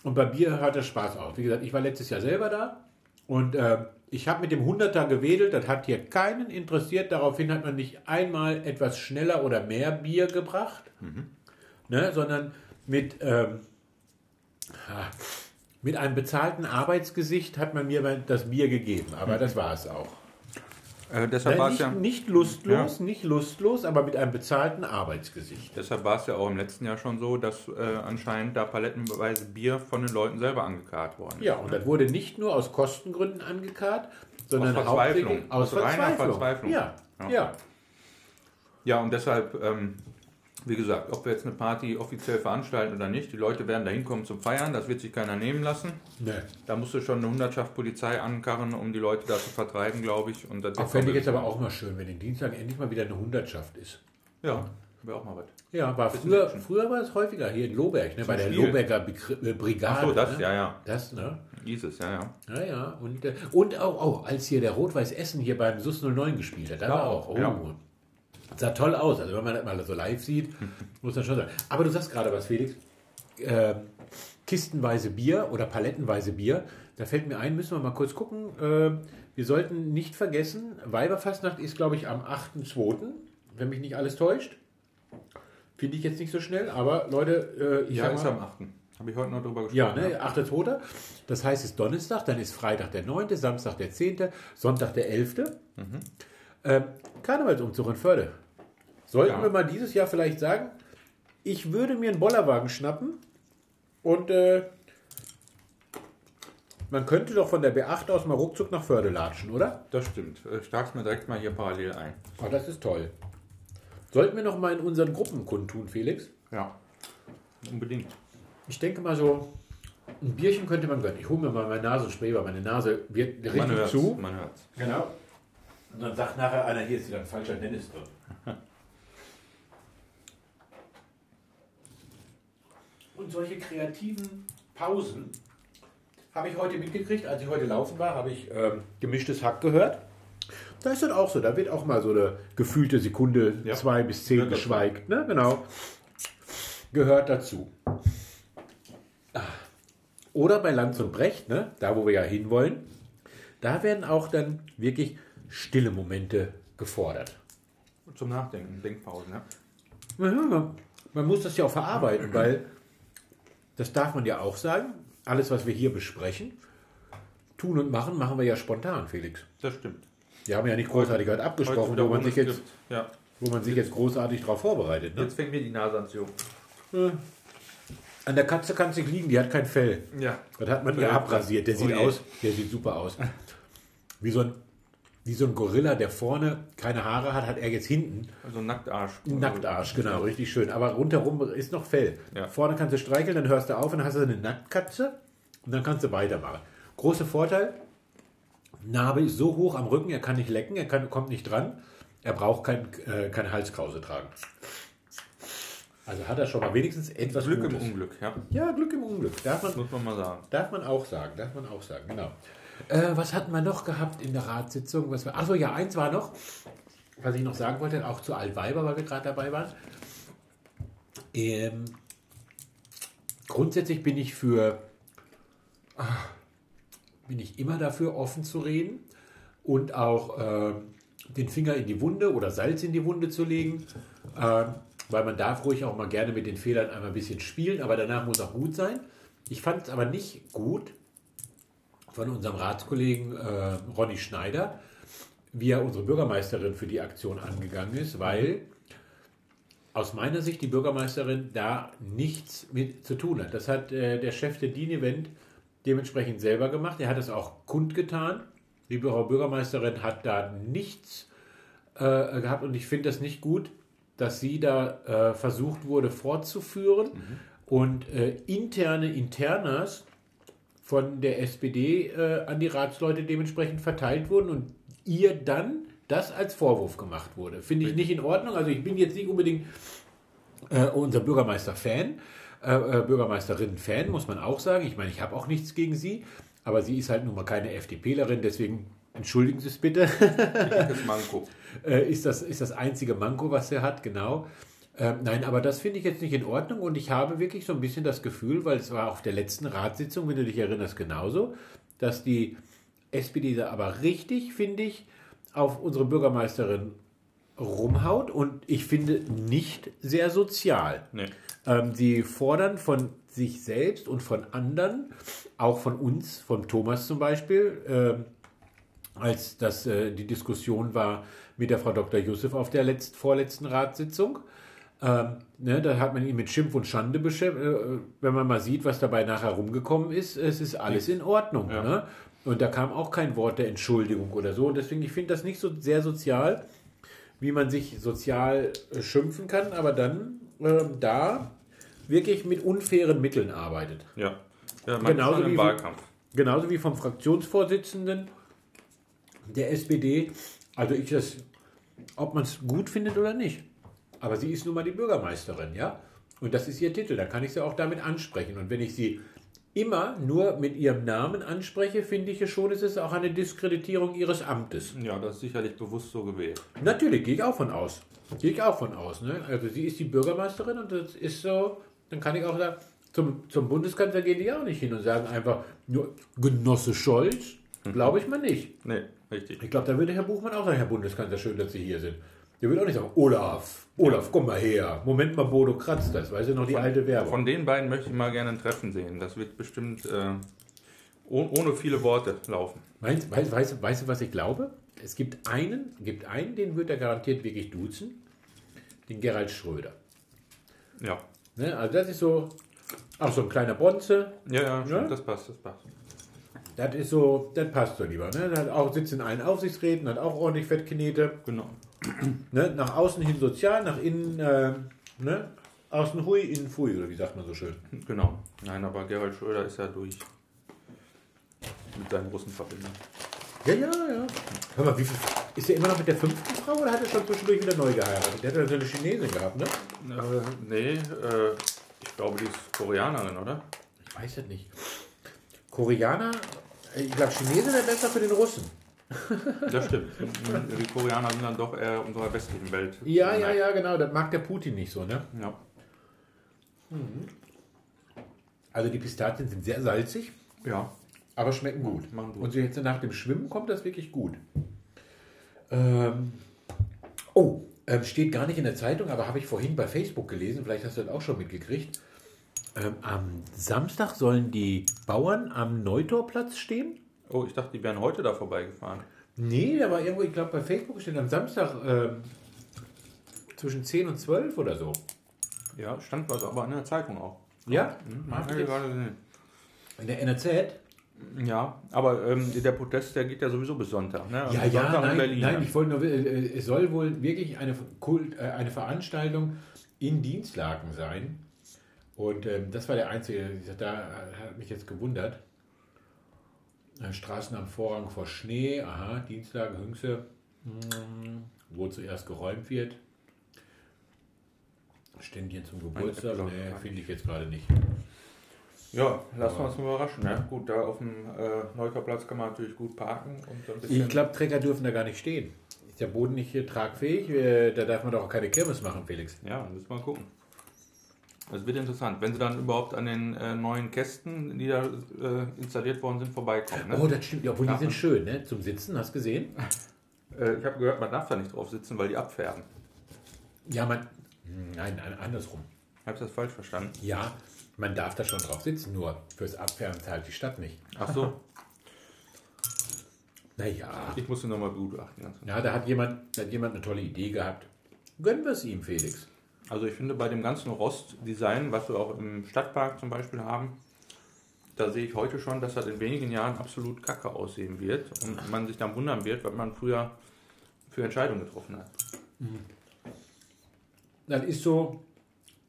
Und bei Bier hört der Spaß auf. Wie gesagt, ich war letztes Jahr selber da und äh, ich habe mit dem 100er gewedelt. Das hat hier keinen interessiert. Daraufhin hat man nicht einmal etwas schneller oder mehr Bier gebracht, ne, sondern mit, ähm, mit einem bezahlten Arbeitsgesicht hat man mir das Bier gegeben. Aber das war es auch. Äh, deshalb war es nicht, ja, nicht lustlos, nicht lustlos, aber mit einem bezahlten Arbeitsgesicht. deshalb war es ja auch im letzten Jahr schon so, dass äh, anscheinend da palettenweise Bier von den Leuten selber angekarrt worden ist. Ja, und das wurde nicht nur aus Kostengründen angekarrt, sondern Aus Verzweiflung. aus Aus reiner Verzweiflung. Verzweiflung. Ja, Ja. ja. Ja, und deshalb, ähm, wie gesagt, ob wir jetzt eine Party offiziell veranstalten oder nicht, die Leute werden da hinkommen zum Feiern, das wird sich keiner nehmen lassen. Ne. Da musst du schon eine Hundertschaft Polizei ankarren, um die Leute da zu vertreiben, glaube ich. Und das fände ich jetzt aber auch mal schön, wenn den Dienstag endlich mal wieder eine Hundertschaft ist. Ja, wäre auch mal was. Ja, war früher, früher war es häufiger hier in Loberg, ne, bei der Spiel. Loberger Begr- äh, Brigade. Ach so, das, ne? ja, ja. Das, ne? Hieß es, ja, ja. Ja, ja. Und, äh, und auch, auch, als hier der Rot-Weiß Essen hier beim SUS 09 gespielt hat, da war auch. Oh, ja. Sah toll aus. Also wenn man das mal so live sieht, muss man schon sagen. Aber du sagst gerade was, Felix. Ähm, kistenweise Bier oder palettenweise Bier. Da fällt mir ein, müssen wir mal kurz gucken. Ähm, wir sollten nicht vergessen, Weiberfastnacht ist, glaube ich, am 8.2., wenn mich nicht alles täuscht. Finde ich jetzt nicht so schnell, aber Leute, äh, ich Ja, sag ist mal, am 8. Habe ich heute noch drüber gesprochen. ja, ne, 8.2. Das heißt, es ist Donnerstag, dann ist Freitag der 9., Samstag der 10., Sonntag der 11. Mhm. Ähm, Karnevalsumzug in Förde. Sollten Ja. wir mal dieses Jahr vielleicht sagen, ich würde mir einen Bollerwagen schnappen und äh, man könnte doch von der B8 aus mal ruckzuck nach Förde latschen, oder? Das stimmt. Ich trage mir direkt mal hier parallel ein. Oh, das ist toll. Sollten wir noch mal in unseren Gruppen kundtun, Felix? Ja, unbedingt. Ich denke mal so, ein Bierchen könnte man gönnen. Ich hole mir mal meine Nasenspray, weil meine Nase wird Man richtig hört's, zu. man hört's. Genau. Und dann sagt nachher einer, hier ist wieder ein falscher Dennis drin. Und solche kreativen Pausen habe ich heute mitgekriegt. Als ich heute laufen war, habe ich ähm, gemischtes Hack gehört. Da ist das auch so. Da wird auch mal so eine gefühlte Sekunde, Ja. zwei bis zehn dazu. geschweigt. Ne? Genau. Gehört dazu. Oder bei Lanz und Brecht, ne? da wo wir ja hinwollen, da werden auch dann wirklich stille Momente gefordert. Zum Nachdenken, Denkpausen. Ja? Ja, man muss das ja auch verarbeiten, weil das darf man ja auch sagen. Alles, was wir hier besprechen, tun und machen, machen wir ja spontan, Felix. Das stimmt. Wir haben ja nicht großartig heute abgesprochen, wieder wo man, sich jetzt. Ja. wo man sich jetzt großartig darauf vorbereitet. Ne? Jetzt fängt mir die Nase an zu jucken. An der Katze kann es nicht liegen, die hat kein Fell. Ja. Das hat man Ja. ihr abrasiert. Der Oh sieht je. aus, der sieht super aus. Wie so, ein, wie so ein Gorilla, der vorne keine Haare hat, hat er jetzt hinten Also Nacktarsch. einen Nacktarsch, genau, richtig schön. Aber rundherum ist noch Fell. Ja. Vorne kannst du streicheln, dann hörst du auf und dann hast du eine Nacktkatze und dann kannst du weitermachen. Großer Vorteil, Narbe ist so hoch am Rücken, er kann nicht lecken, er kann, kommt nicht dran, er braucht kein, äh, keine Halskrause tragen. Also hat er schon mal wenigstens etwas Glück im Gutes. Unglück, ja. Ja, Glück im Unglück. Darf man, Muss man mal sagen. Darf man auch sagen, darf man auch sagen, genau. Äh, was hatten wir noch gehabt in der Ratssitzung? Was wir, achso, ja, eins war noch, was ich noch sagen wollte, auch zu Altweiber, weil wir gerade dabei waren. Ähm, grundsätzlich bin ich für, ah, bin ich immer dafür, offen zu reden und auch ähm, den Finger in die Wunde oder Salz in die Wunde zu legen. Ähm, weil man darf ruhig auch mal gerne mit den Fehlern einmal ein bisschen spielen, aber danach muss auch gut sein. Ich fand es aber nicht gut von unserem Ratskollegen äh, Ronny Schneider, wie er unsere Bürgermeisterin für die Aktion angegangen ist, weil aus meiner Sicht die Bürgermeisterin da nichts mit zu tun hat. Das hat äh, der Chef der DIN-Event dementsprechend selber gemacht. Er hat es auch kundgetan. Die Frau Bürgermeisterin hat da nichts äh, gehabt und ich finde das nicht gut, dass sie da äh, versucht wurde fortzuführen und äh, interne Internas von der SPD äh, an die Ratsleute dementsprechend verteilt wurden und ihr dann das als Vorwurf gemacht wurde. Finde ich nicht in Ordnung. Also ich bin jetzt nicht unbedingt äh, unser Bürgermeister-Fan, äh, äh, Bürgermeisterin-Fan, muss man auch sagen. Ich meine, ich habe auch nichts gegen sie, aber sie ist halt nun mal keine FDPlerin, deswegen entschuldigen Sie es bitte. Dickes Manko. äh, ist, das, ist das einzige Manko, was er hat, genau. Ähm, nein, aber das finde ich jetzt nicht in Ordnung und ich habe wirklich so ein bisschen das Gefühl, weil es war auf der letzten Ratssitzung, wenn du dich erinnerst, genauso, dass die SPD da aber richtig, finde ich, auf unsere Bürgermeisterin rumhaut und ich finde nicht sehr sozial. Nee. Ähm, sie fordern von sich selbst und von anderen, auch von uns, von Thomas zum Beispiel, ähm, als das äh, die Diskussion war mit der Frau Dr. Yusuf auf der letzt, vorletzten Ratssitzung. Ähm, ne, da hat man ihn mit Schimpf und Schande beschäftigt. Äh, wenn man mal sieht, was dabei nachher rumgekommen ist, es ist alles in Ordnung. Ja. Ne? Und da kam auch kein Wort der Entschuldigung oder so. Und deswegen, ich finde das nicht so sehr sozial, wie man sich sozial äh, schimpfen kann, aber dann äh, da wirklich mit unfairen Mitteln arbeitet. Ja. ja Genauso wie- Wahlkampf. Genauso wie vom Fraktionsvorsitzenden der SPD. Also ich das, ob man es gut findet oder nicht. Aber sie ist nun mal die Bürgermeisterin, ja? Und das ist ihr Titel, da kann ich sie auch damit ansprechen. Und wenn ich sie immer nur mit ihrem Namen anspreche, finde ich es schon, es ist auch eine Diskreditierung ihres Amtes. Ja, das ist sicherlich bewusst so gewählt. Natürlich, gehe ich auch von aus. Gehe ich auch von aus. Ne? Also sie ist die Bürgermeisterin und das ist so, dann kann ich auch sagen, zum, zum Bundeskanzler gehen die auch nicht hin und sagen einfach nur Genosse Scholz. Glaube ich mal nicht. Nee, richtig. Ich glaube, da würde Herr Buchmann auch sagen, Herr Bundeskanzler, schön, dass Sie hier sind. Der würde auch nicht sagen, Olaf, Olaf, komm mal her. Moment mal, Bodo kratzt das. Weißt du noch die alte Werbung? Von den beiden möchte ich mal gerne ein Treffen sehen. Das wird bestimmt äh, oh- ohne viele Worte laufen. Weißt, weißt, weißt, weißt du, was ich glaube? Es gibt einen, gibt einen, den wird er garantiert wirklich duzen. den Gerald Schröder. Ja. Ne? Also das ist so, auch so ein kleiner Bonze. Ja, ja, stimmt, Ja? das passt, das passt. Das ist so, das passt so lieber. Ne? Der hat auch sitzt in allen Aufsichtsräten, hat auch ordentlich Fettknete. Genau. Ne? Nach außen hin sozial, nach innen, äh, ne? außen hui, innen fui, oder wie sagt man so schön. Genau. Nein, aber Gerald Schröder ist ja durch mit seinen Russen verbindung. Ja, ja, ja. Hör mal, wie viel, ist er immer noch mit der fünften Frau oder hat er schon zwischendurch wieder neu geheiratet? Der hat ja so eine Chinesin gehabt, ne? Äh, nee, äh, ich glaube, die ist Koreanerin, oder? Ich weiß es nicht. Koreaner, ich glaube, Chinesen wäre besser für den Russen. Das stimmt. Die Koreaner sind dann doch eher unserer westlichen Welt. Ja, ja, ja, genau. Das mag der Putin nicht so, ne? ja. Also die Pistazien sind sehr salzig, Ja. aber schmecken gut. Gut. Und jetzt nach dem Schwimmen kommt das wirklich gut. Ähm, oh, ähm, steht gar nicht in der Zeitung, aber habe ich vorhin bei Facebook gelesen. Vielleicht hast du das auch schon mitgekriegt. Ähm, am Samstag sollen die Bauern am Neutorplatz stehen. Oh, ich dachte, die wären heute da vorbeigefahren. Nee, da war irgendwo, ich glaube, bei Facebook steht am Samstag ähm, zwischen 10 und 12 oder so. Ja, stand was, aber in der Zeitung auch. Ja? Hm, Hab hab ich gerade gesehen. In der NRZ? Ja, aber ähm, der Protest, der geht ja sowieso bis Sonntag. Ne? Also Ja, ja, Sonntag in nein, Berlin. nein, ich wollte nur, äh, es soll wohl wirklich eine, Kult, äh, eine Veranstaltung in Dienstlaken sein. Und ähm, das war der einzige, da hat mich jetzt gewundert. Äh, Straßen am Vorrang vor Schnee, aha, Dienstlaken, Hüngse, hm, wo zuerst geräumt wird. Ständchen zum Geburtstag, nee, finde ich jetzt gerade nicht. Ja, lassen wir uns mal überraschen. Ne? Gut, da auf dem äh, Neuterplatz kann man natürlich gut parken. Und so ein bisschen Ich glaube, Trecker dürfen da gar nicht stehen. Ist der Boden nicht äh, tragfähig? Äh, Da darf man doch auch keine Kirmes machen, Felix. Ja, müssen wir mal gucken. Das wird interessant, wenn sie dann überhaupt an den äh, neuen Kästen, die da äh, installiert worden sind, vorbeikommen. Ne? Oh, das stimmt. Ja, obwohl Ja. die sind schön, ne? Zum Sitzen, hast du gesehen? Äh, ich habe gehört, man darf da nicht drauf sitzen, weil die abfärben. Ja, man. Hm, Nein, nein, andersrum. Habe ich das falsch verstanden? Ja, man darf da schon drauf sitzen, nur fürs Abfärben zahlt die Stadt nicht. Ach so, Naja. ich musste nochmal begutachten. Ja, da hat jemand, da hat jemand eine tolle Idee gehabt. Gönnen wir es ihm, Felix. Also ich finde bei dem ganzen Rostdesign, was wir auch im Stadtpark zum Beispiel haben, da sehe ich heute schon, dass das in wenigen Jahren absolut kacke aussehen wird und man sich dann wundern wird, was man früher für Entscheidungen getroffen hat. Das ist so,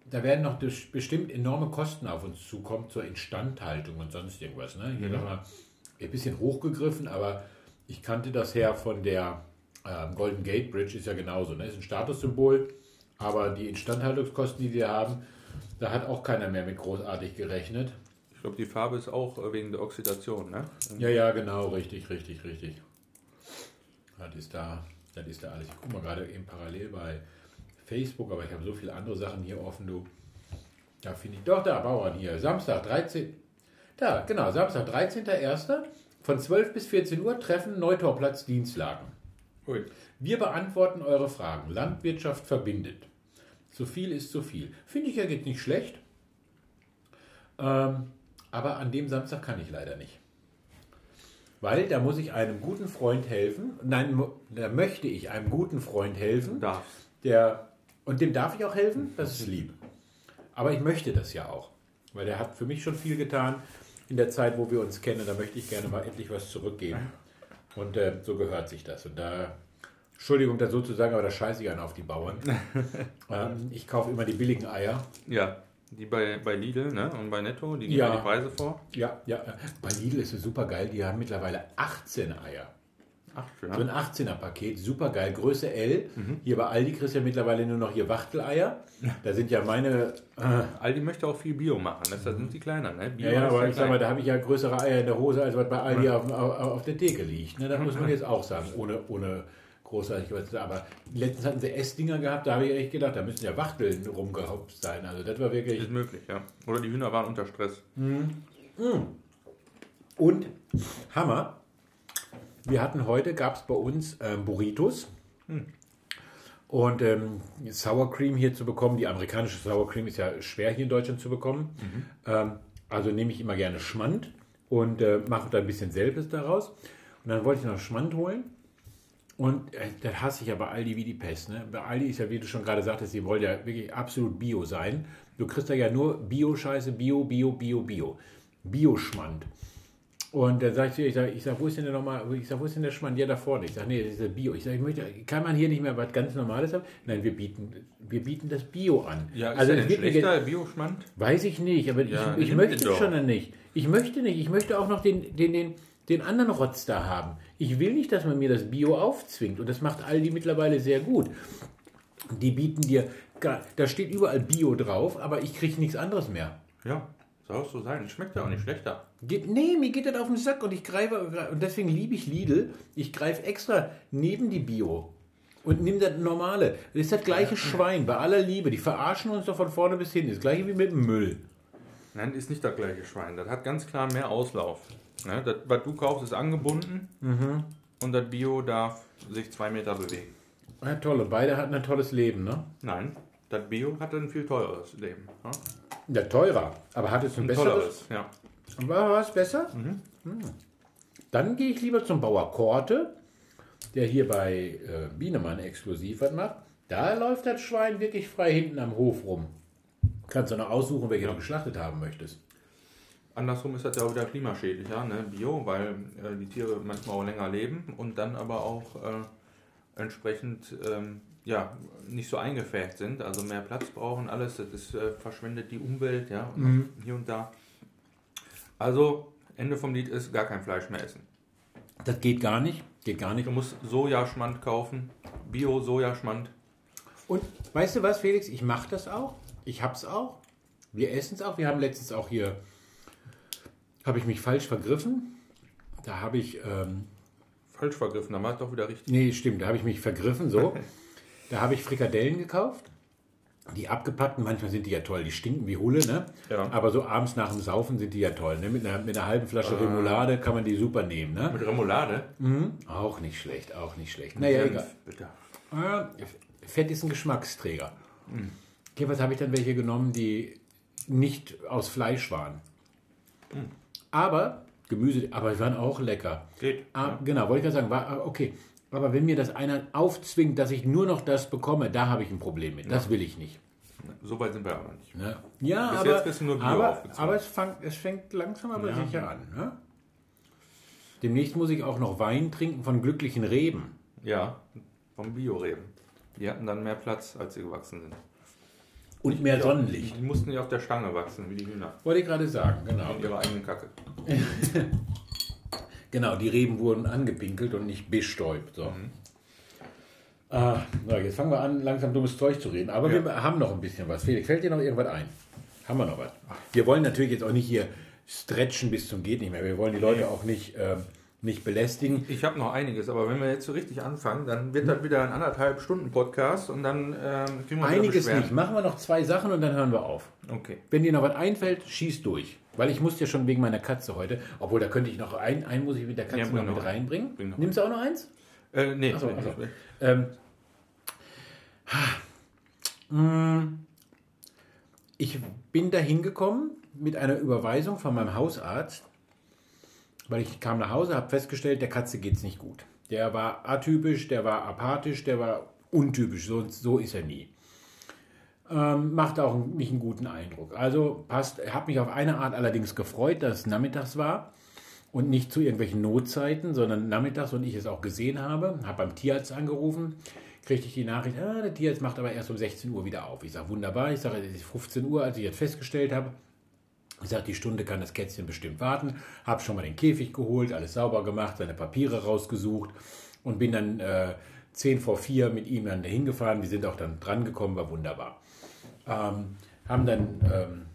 da werden noch bestimmt enorme Kosten auf uns zukommen zur Instandhaltung und sonst irgendwas. Ne? Hier nochmal ein bisschen hochgegriffen, aber ich kannte das her von der ähm, Golden Gate Bridge, ist ja genauso. Ne? Ist ein Statussymbol, aber die Instandhaltungskosten, die wir haben, da hat auch keiner mehr mit großartig gerechnet. Ich glaube, die Farbe ist auch wegen der Oxidation, ne? Ja, ja, genau, richtig, richtig, richtig. Das ist da, das ist da alles. Ich gucke mal gerade eben parallel bei Facebook, aber ich habe so viele andere Sachen hier offen, du. Da finde ich, doch, da, Bauern hier. Samstag, 13. Da, genau, Samstag, 13.01. Von 12 bis 14 Uhr treffen Neutorplatz Dienstlagen. Ui. Wir beantworten eure Fragen. Landwirtschaft verbindet. Zu viel ist zu viel. Finde ich ja geht nicht schlecht. Ähm, aber an dem Samstag kann ich leider nicht. Weil da muss ich einem guten Freund helfen. Nein, da möchte ich einem guten Freund helfen. Darf. Der, und dem darf ich auch helfen, das ist lieb. Aber ich möchte das ja auch. Weil der hat für mich schon viel getan in der Zeit, wo wir uns kennen. Da möchte ich gerne mal endlich was zurückgeben. Und äh, so gehört sich das. Und da, Entschuldigung, das sozusagen, aber da scheiße ich einen auf die Bauern. ähm, ich kaufe immer die billigen Eier. Ja, die bei, bei Lidl ne? und bei Netto, die geben Ja. die Preise vor. Ja, ja. Bei Lidl ist es super geil. Die haben mittlerweile 18 Eier. Ach, So ja. ein 18er Paket, super geil, Größe L. Hier bei Aldi kriegst du ja mittlerweile nur noch hier Wachteleier. Da sind ja meine. Äh, Aldi möchte auch viel Bio machen, deshalb sind die kleiner, ne? Bio ja, ja, aber ich sag klein. mal, da habe ich ja größere Eier in der Hose, als was bei Aldi auf, auf, auf der Theke liegt. Ne, das muss man jetzt auch sagen, ohne, ohne großartig was Aber letztens hatten sie Essdinger gehabt, da habe ich echt gedacht, da müssen ja Wachteln rumgehopst sein. Also das war wirklich. Ist möglich, ja. Oder die Hühner waren unter Stress. Und Hammer. Wir hatten heute, gab es bei uns ähm, Burritos. Und ähm, Sour Cream hier zu bekommen, die amerikanische Sour Cream ist ja schwer hier in Deutschland zu bekommen. Ähm, also nehme ich immer gerne Schmand und äh, mache da ein bisschen selbes daraus. Und dann wollte ich noch Schmand holen. Und äh, das hasse ich aber Aldi wie die Pest. Ne? Bei Aldi ist ja, wie du schon gerade sagtest, sie wollen ja wirklich absolut Bio sein. Du kriegst da ja nur Bio-Scheiße, Bio, Bio, Bio, Bio. Bioschmand. Und dann sag ich, zu ihr, ich sag, ich sag, wo ist denn der nochmal, ich sag, wo ist denn der Schmand? Ja, da vorne. Ich sag, nee, das ist der Bio. Ich sag, ich möchte, kann man hier nicht mehr was ganz Normales haben? Nein, wir bieten, wir bieten das Bio an. Ja, ist also der schlechter, Bioschmand? Weiß ich nicht, aber Ja, ich, ich möchte schon dann nicht. Ich möchte nicht. Ich möchte auch noch den, den, den, den anderen Rotz da haben. Ich will nicht, dass man mir das Bio aufzwingt. Und das macht Aldi mittlerweile sehr gut. Die bieten dir, da steht überall Bio drauf, aber ich kriege nichts anderes mehr. Ja, soll auch so sein. Schmeckt ja auch nicht schlechter. Geht, nee, mir geht das auf den Sack und ich greife, und deswegen liebe ich Lidl. Ich greife extra neben die Bio und nimm das normale. Das ist das gleiche Schwein, bei aller Liebe. Die verarschen uns doch von vorne bis hin. Das gleiche wie mit dem Müll. Nein, ist nicht das gleiche Schwein. Das hat ganz klar mehr Auslauf. Ne? Das, was du kaufst, ist angebunden und das Bio darf sich zwei Meter bewegen. Ja, toll. Und beide hatten ein tolles Leben, ne? Nein, das Bio hat ein viel teureres Leben. Ja? Ja, teurer. Aber hat es ein, Ein besseres? tolleres, ja. War was besser? Mhm. Hm. Dann gehe ich lieber zum Bauer Korte, der hier bei äh, Bienemann exklusiv was macht. Da läuft das Schwein wirklich frei hinten am Hof rum. Kannst du noch aussuchen, welche du geschlachtet haben möchtest. Andersrum ist das ja auch wieder klimaschädlicher, ne? Bio, weil äh, die Tiere manchmal auch länger leben und dann aber auch äh, entsprechend ähm, ja, nicht so eingefärbt sind, also mehr Platz brauchen, alles, das ist, äh, verschwendet die Umwelt, ja, und hier und da. Also, Ende vom Lied ist gar kein Fleisch mehr essen. Das geht gar nicht. Geht gar nicht. Du musst Sojaschmand kaufen, Bio-Sojaschmand. Und weißt du was, Felix? Ich mache das auch. Ich hab's auch. Wir essen es auch. Wir haben letztens auch hier, habe ich mich falsch vergriffen. Da habe ich, ähm, Falsch vergriffen, war es doch wieder richtig. nee, stimmt, da habe ich mich vergriffen, so. da habe ich Frikadellen gekauft. Die abgepackten, manchmal sind die ja toll, die stinken wie Hulle, ne? Ja. Aber so abends nach dem Saufen sind die ja toll. Ne? Mit, einer, mit einer halben Flasche Remoulade kann man die super nehmen, ne? Mit Remoulade. Auch nicht schlecht, auch nicht schlecht. Naja, egal. Bitte. Fett ist ein Geschmacksträger. Okay, was habe ich dann welche genommen, die nicht aus Fleisch waren? Aber Gemüse, aber die waren auch lecker. Geht. Ah, Genau, wollte ich gerade sagen, war, ah, okay. Aber wenn mir das einer aufzwingt, dass ich nur noch das bekomme, da habe ich ein Problem mit. Das will ich nicht. So weit sind wir aber nicht. Ne? Ja, Bis aber, jetzt bist du nur Bio aber, aber es, fang, es fängt langsam aber Ja. sicher an. Ne? Demnächst muss ich auch noch Wein trinken von glücklichen Reben. Ja, vom Bioreben. Die hatten dann mehr Platz, als sie gewachsen sind. Und mehr Sonnenlicht. Die mussten ja auf der Stange wachsen, wie die Hühner. Wollte ich gerade sagen, genau. Mit ihrer eigenen Kacke. Genau, die Reben wurden angepinkelt und nicht bestäubt. So. Mhm. Ah, na, jetzt fangen wir an, langsam dummes Zeug zu reden. Aber Ja. wir haben noch ein bisschen was. Felix, fällt dir noch irgendwas ein? Haben wir noch was? Wir wollen natürlich jetzt auch nicht hier stretchen bis zum geht nicht mehr. Wir wollen die Leute auch nicht, ähm, nicht belästigen. Ich habe noch einiges, aber wenn wir jetzt so richtig anfangen, dann wird das wieder ein anderthalb Stunden Podcast und dann ähm, kriegen wir Einiges nicht. Machen wir noch zwei Sachen und dann hören wir auf. Okay. Wenn dir noch was einfällt, schieß durch. Weil ich muss ja schon wegen meiner Katze heute, obwohl da könnte ich noch ein, einen muss ich mit der Katze Ja, noch mit noch reinbringen. Bring noch Nimmst du auch noch eins? Äh, nee, Ach so, nee, ach so. nee. Ähm, mm, ich bin da hingekommen mit einer Überweisung von meinem Hausarzt, weil ich kam nach Hause, habe festgestellt, der Katze geht es nicht gut. Der war atypisch, der war apathisch, der war untypisch, so, so ist er nie. Ähm, macht auch nicht einen guten Eindruck. Also passt, habe mich auf eine Art allerdings gefreut, dass es nachmittags war und nicht zu irgendwelchen Notzeiten, sondern nachmittags und ich es auch gesehen habe. Habe beim Tierarzt angerufen, kriegte ich die Nachricht, ah, der Tierarzt macht aber erst um 16 Uhr wieder auf. Ich sage, wunderbar, ich sage, es ist 15 Uhr, als ich jetzt festgestellt habe. Ich sage, die Stunde kann das Kätzchen bestimmt warten. Habe schon mal den Käfig geholt, alles sauber gemacht, seine Papiere rausgesucht und bin dann äh, 10 vor 4 mit ihm dann dahin gefahren. Wir sind auch dann dran gekommen, war wunderbar. Ähm, haben dann ähm,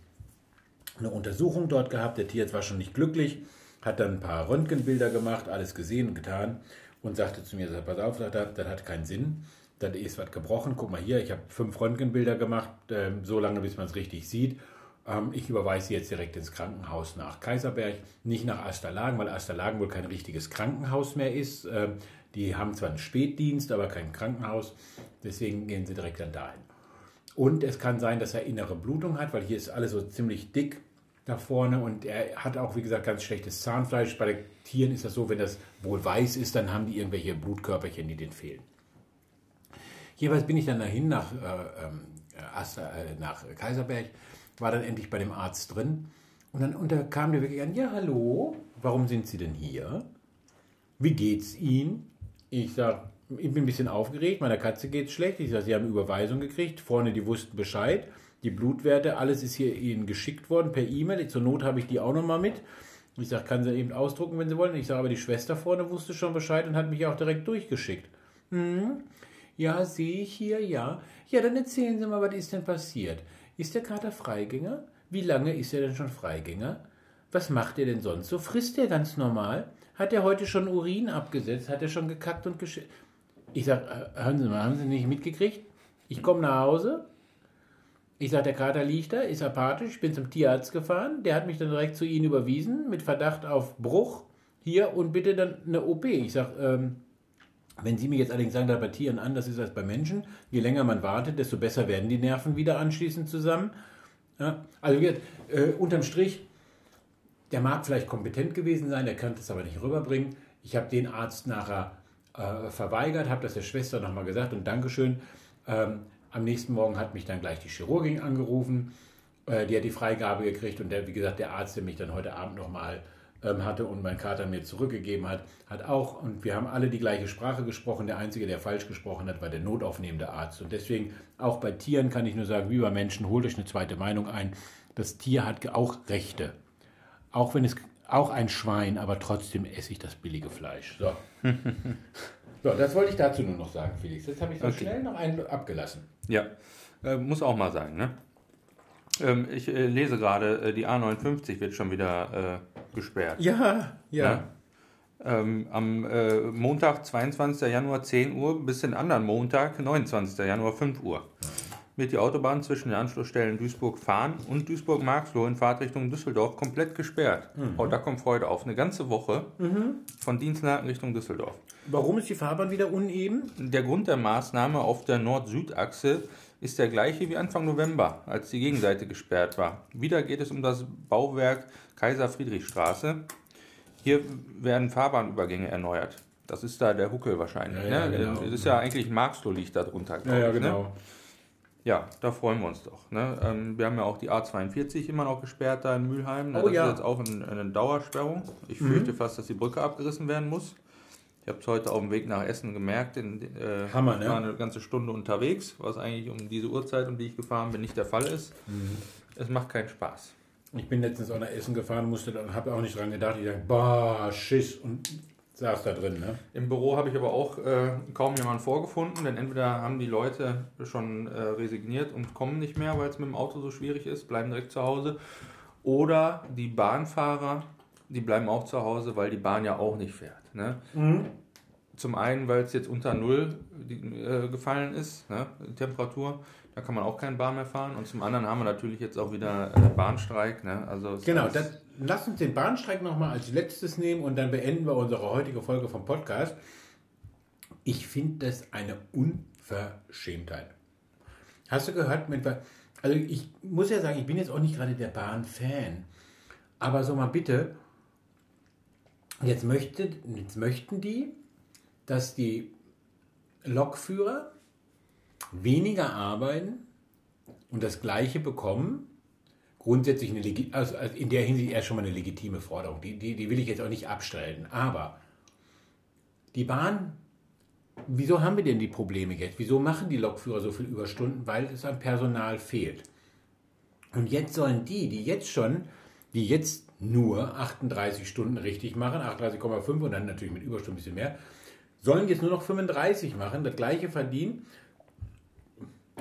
eine Untersuchung dort gehabt. Der Tierarzt war schon nicht glücklich, hat dann ein paar Röntgenbilder gemacht, alles gesehen und getan und sagte zu mir, pass auf, das hat keinen Sinn. Das ist was gebrochen. Guck mal hier, ich habe fünf Röntgenbilder gemacht, ähm, so lange, bis man es richtig sieht. Ähm, ich überweise jetzt direkt ins Krankenhaus nach Kaiserberg, nicht nach Asterlagen, weil Asterlagen wohl kein richtiges Krankenhaus mehr ist. Ähm, die haben zwar einen Spätdienst, aber kein Krankenhaus. Deswegen gehen Sie direkt dann dahin. Und es kann sein, dass er innere Blutung hat, weil hier ist alles so ziemlich dick da vorne und er hat auch, wie gesagt, ganz schlechtes Zahnfleisch. Bei den Tieren ist das so, wenn das wohl weiß ist, dann haben die irgendwelche Blutkörperchen, die denen fehlen. Jeweils bin ich dann dahin nach, äh, ähm, äh, nach Kaiserberg, war dann endlich bei dem Arzt drin und dann und da kam der wirklich an, ja hallo, warum sind Sie denn hier? Wie geht's Ihnen? Ich sage, ich bin ein bisschen aufgeregt, meiner Katze geht's schlecht. Ich sage, Sie haben Überweisung gekriegt, vorne die wussten Bescheid, die Blutwerte, alles ist hier Ihnen geschickt worden per E-Mail. Zur Not habe ich die auch nochmal mit. Ich sage, kann sie eben ausdrucken, wenn Sie wollen. Ich sage, aber die Schwester vorne wusste schon Bescheid und hat mich auch direkt durchgeschickt. Hm? Ja, sehe ich hier, ja. Ja, dann erzählen Sie mal, was ist denn passiert? Ist der Kater Freigänger? Wie lange ist er denn schon Freigänger? Was macht er denn sonst so? Frisst er ganz normal? Hat er heute schon Urin abgesetzt? Hat er schon gekackt und gesch... Ich sage, äh, hören Sie mal, haben Sie nicht mitgekriegt? Ich komme nach Hause. Ich sage, der Kater liegt da, ist apathisch. Ich bin zum Tierarzt gefahren. Der hat mich dann direkt zu Ihnen überwiesen mit Verdacht auf Bruch. Hier und bitte dann eine OP. Ich sage, ähm, wenn Sie mir jetzt allerdings sagen, dass bei Tieren anders ist als bei Menschen, je länger man wartet, desto besser werden die Nerven wieder anschließend zusammen. Ja, also jetzt, äh, unterm Strich, der mag vielleicht kompetent gewesen sein, der könnte es aber nicht rüberbringen. Ich habe den Arzt nachher äh, verweigert, habe das der Schwester nochmal gesagt und Dankeschön. Ähm, am nächsten Morgen hat mich dann gleich die Chirurgin angerufen. Äh, die hat die Freigabe gekriegt und der, wie gesagt, der Arzt, der mich dann heute Abend nochmal ähm, hatte und mein Kater mir zurückgegeben hat, hat auch, und wir haben alle die gleiche Sprache gesprochen. Der Einzige, der falsch gesprochen hat, war der notaufnehmende Arzt. Und deswegen, auch bei Tieren kann ich nur sagen, wie bei Menschen, holt euch eine zweite Meinung ein. Das Tier hat auch Rechte. Auch wenn es, auch ein Schwein, aber trotzdem esse ich das billige Fleisch. So. so, das wollte ich dazu nur noch sagen, Felix. Jetzt habe ich so Okay. schnell noch einen abgelassen. Ja, äh, muss auch mal sein, ne? Ähm, ich äh, lese gerade, äh, die A59 wird schon wieder äh, gesperrt. Ja, Ja. Ähm, am äh, Montag, 22. Januar 10 Uhr bis den anderen Montag, 29. Januar 5 Uhr. Wird die Autobahn zwischen den Anschlussstellen Duisburg-Fahn und Duisburg-Marxloh in Fahrtrichtung Düsseldorf komplett gesperrt. Oh, da kommt Freude auf. Eine ganze Woche von Dienstlaken Richtung Düsseldorf. Warum ist die Fahrbahn wieder uneben? Der Grund der Maßnahme auf der Nord-Süd-Achse ist der gleiche wie Anfang November, als die Gegenseite gesperrt war. Wieder geht es um das Bauwerk Kaiser-Friedrich-Straße. Hier werden Fahrbahnübergänge erneuert. Das ist da der Huckel wahrscheinlich. Ja, ja, ne? genau. Es ist ja eigentlich Marxloh liegt da drunter. Ja, ja, Ne? genau. Ja, da freuen wir uns doch. Ne? Ähm, wir haben ja auch die A42 immer noch gesperrt da in Mülheim. Ne? Oh das ja. Mhm. ist jetzt auch ein, eine Dauersperrung. Ich fürchte fast, dass die Brücke abgerissen werden muss. Ich habe es heute auf dem Weg nach Essen gemerkt. In, äh, Hammer, ne? Ich war eine ganze Stunde unterwegs, was eigentlich um diese Uhrzeit, um die ich gefahren bin, nicht der Fall ist. Mhm. Es macht keinen Spaß. Ich bin letztens auch nach Essen gefahren, musste dann, habe auch nicht dran gedacht. Ich dachte, boah, Schiss und saß da drin. Ne? Im Büro habe ich aber auch äh, kaum jemanden vorgefunden, denn entweder haben die Leute schon äh, resigniert und kommen nicht mehr, weil es mit dem Auto so schwierig ist, bleiben direkt zu Hause. Oder die Bahnfahrer, die bleiben auch zu Hause, weil die Bahn ja auch nicht fährt. Ne? Zum einen, weil es jetzt unter Null äh, gefallen ist, ne? Temperatur. Da kann man auch keine Bahn mehr fahren. Und zum anderen haben wir natürlich jetzt auch wieder äh, Bahnstreik. Ne? Also Genau, das, lass uns den Bahnstreik nochmal als letztes nehmen und dann beenden wir unsere heutige Folge vom Podcast. Ich finde das eine Unverschämtheit. Hast du gehört? Mit, also ich muss ja sagen, ich bin jetzt auch nicht gerade der Bahn-Fan. Aber so mal bitte, jetzt, möchte, jetzt möchten die, dass die Lokführer weniger arbeiten und das Gleiche bekommen. Grundsätzlich eine, also also in der Hinsicht eher schon mal eine legitime Forderung. Die, die, die will ich jetzt auch nicht abstreiten. Aber die Bahn, wieso haben wir denn die Probleme jetzt? Wieso machen die Lokführer so viel Überstunden? Weil es an Personal fehlt. Und jetzt sollen die, die jetzt schon, die jetzt nur 38 Stunden richtig machen, 38,5 und dann natürlich mit Überstunden ein bisschen mehr, sollen jetzt nur noch 35 machen, das gleiche verdienen.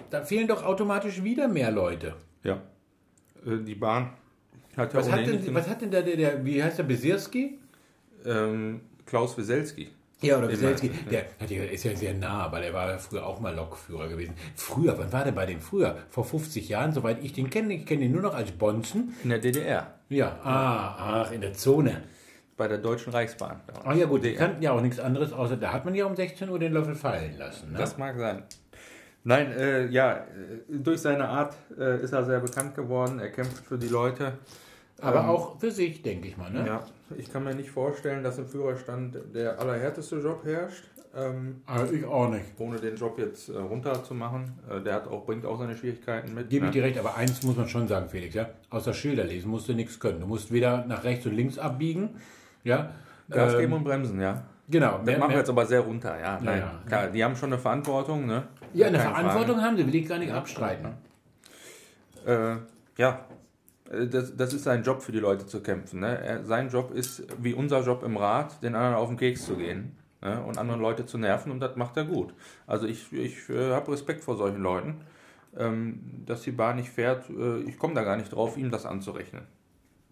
Da fehlen doch automatisch wieder mehr Leute. Ja. Äh, Die Bahn hat ja Was hat, denn, was hat denn da der, der wie heißt der, Besirski? ähm, Klaus Weselski. Ja, oder Weselski. Der hat ja, ist ja sehr nah, weil er war ja früher auch mal Lokführer gewesen. Früher, wann war der bei dem früher? Vor 50 Jahren, soweit ich den kenne. Ich kenne ihn nur noch als Bonzen. In der DDR. Ja, ah, ach, in der Zone. Bei der Deutschen Reichsbahn. Ah ja gut, die kannten ja auch nichts anderes, außer da hat man ja um 16 Uhr den Löffel fallen lassen. Ne? Das mag sein. Nein, äh, ja, äh, durch seine Art äh, ist er sehr bekannt geworden. Er kämpft für die Leute. Aber Ähm, auch für sich, denke ich mal. Ne? Ja, ich kann mir nicht vorstellen, dass im Führerstand der allerhärteste Job herrscht. Ähm, Also ich auch nicht. ohne den Job jetzt äh, runterzumachen. Äh, der hat auch, bringt auch seine Schwierigkeiten mit. Gebe ne? ich dir recht, aber eins muss man schon sagen, Felix, ja. Außer Schilder lesen musst du nichts können. Du musst weder nach rechts und links abbiegen, ja. Gas Ähm, geben und bremsen, ja. Genau. Das mehr- machen wir jetzt aber sehr runter, ja. Nein, ja. klar, die haben schon eine Verantwortung, ne? ja, eine Keine Verantwortung haben sie, will ich gar nicht abstreiten. Frage. Äh, ja, Äh, das, das ist sein Job für die Leute zu kämpfen. Ne? Er, sein Job ist, wie unser Job im Rat, den anderen auf den Keks zu gehen ne? und andere Leute zu nerven und das macht er gut. Also ich, ich äh, habe Respekt vor solchen Leuten. Ähm, dass die Bahn nicht fährt, äh, ich komme da gar nicht drauf, ihm das anzurechnen.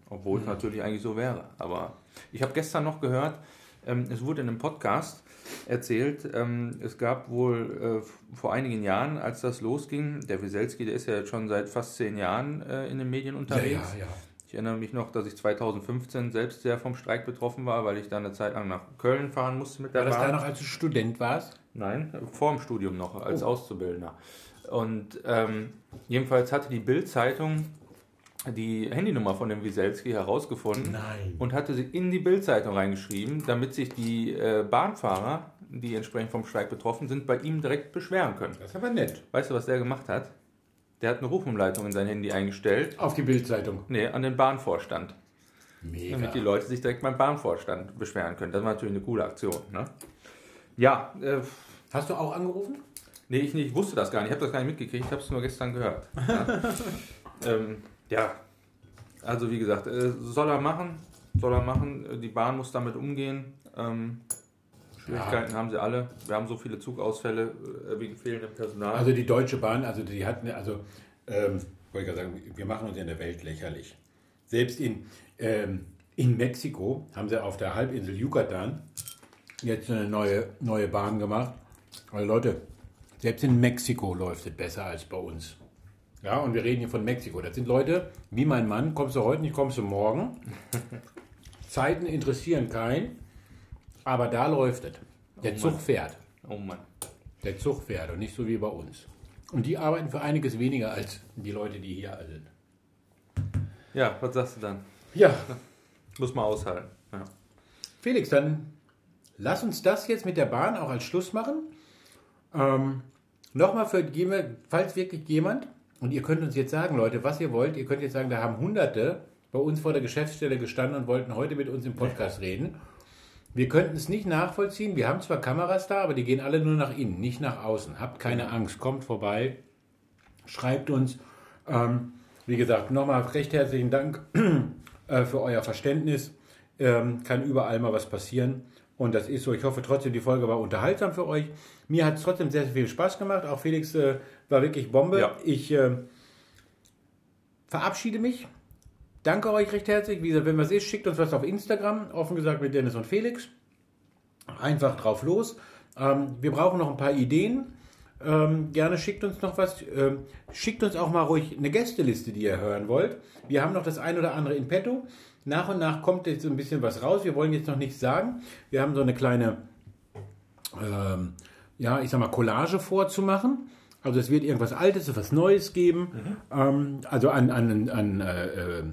Obwohl es natürlich eigentlich so wäre. Aber ich habe gestern noch gehört, ähm, es wurde in einem Podcast erzählt, ähm, es gab wohl äh, vor einigen Jahren, als das losging, der Wieselski, der ist ja jetzt schon seit fast zehn Jahren äh, in den Medien Ja, unterwegs. ja, ja. Ich erinnere mich noch, dass ich 2015 selbst sehr vom Streik betroffen war, weil ich da eine Zeit lang nach Köln fahren musste mit der War das Bahn. da noch, als du Student warst? Nein, vor dem Studium noch, als Oh. Auszubildender. Und ähm, jedenfalls hatte die Bild-Zeitung die Handynummer von dem Wieselski herausgefunden Nein. und hatte sie in die Bild-Zeitung reingeschrieben, damit sich die äh, Bahnfahrer, die entsprechend vom Streik betroffen sind, bei ihm direkt beschweren können. Das ist aber nett. Weißt du, was der gemacht hat? Der hat eine Rufumleitung in sein Handy eingestellt. Auf die Bildzeitung. Nee, an den Bahnvorstand. Mega. Damit die Leute sich direkt beim Bahnvorstand beschweren können. Das war natürlich eine coole Aktion. Ne? Ja, äh, Hast du auch angerufen? nee, ich, nicht, ich wusste das gar nicht. Ich habe das gar nicht mitgekriegt. Ich habe es nur gestern gehört. Ja, ähm, ja. also wie gesagt, äh, soll er machen. Soll er machen. Die Bahn muss damit umgehen. Ähm, Schwierigkeiten haben sie alle. Wir haben so viele Zugausfälle äh, wegen fehlendem Personal. Also die Deutsche Bahn, also die hatten, also ähm, wollte ich gerade sagen, wir machen uns in der Welt lächerlich. Selbst in, ähm, in Mexiko haben sie auf der Halbinsel Yucatan jetzt eine neue, neue Bahn gemacht. Also Leute, selbst in Mexiko läuft es besser als bei uns. Ja, und wir reden hier von Mexiko. Das sind Leute, wie mein Mann, kommst du heute nicht, kommst du morgen. Zeiten interessieren keinen, aber da läuft es. Der Oh Zug fährt. oh Mann. Der Zug fährt und nicht so wie bei uns. Und die arbeiten für einiges weniger als die Leute, die hier sind. Ja, was sagst du dann? Ja, Muss man aushalten. Ja. Felix, dann lass uns das jetzt mit der Bahn auch als Schluss machen. Ähm, Nochmal für falls wirklich jemand, und ihr könnt uns jetzt sagen, Leute, was ihr wollt, ihr könnt jetzt sagen, da haben Hunderte bei uns vor der Geschäftsstelle gestanden und wollten heute mit uns im Podcast reden. Wir könnten es nicht nachvollziehen. Wir haben zwar Kameras da, aber die gehen alle nur nach innen, nicht nach außen. Habt keine Angst, kommt vorbei, schreibt uns. Ähm, wie gesagt, nochmal recht herzlichen Dank äh, für euer Verständnis. Ähm, kann überall mal was passieren. Und das ist so. Ich hoffe trotzdem, die Folge war unterhaltsam für euch. Mir hat es trotzdem sehr, sehr viel Spaß gemacht. Auch Felix äh, war wirklich Bombe. Ja. Ich äh, verabschiede mich. Danke euch recht herzlich. Wie gesagt, wenn was ist, schickt uns was auf Instagram. Offen gesagt mit Dennis und Felix. Einfach drauf los. Ähm, wir brauchen noch ein paar Ideen. Ähm, gerne schickt uns noch was. Ähm, schickt uns auch mal ruhig eine Gästeliste, die ihr hören wollt. Wir haben noch das ein oder andere in petto. Nach und nach kommt jetzt so ein bisschen was raus. Wir wollen jetzt noch nichts sagen. Wir haben so eine kleine, ähm, ja, ich sag mal, Collage vorzumachen. Also es wird irgendwas Altes, was Neues geben. Ähm, also an, an, an, äh, äh,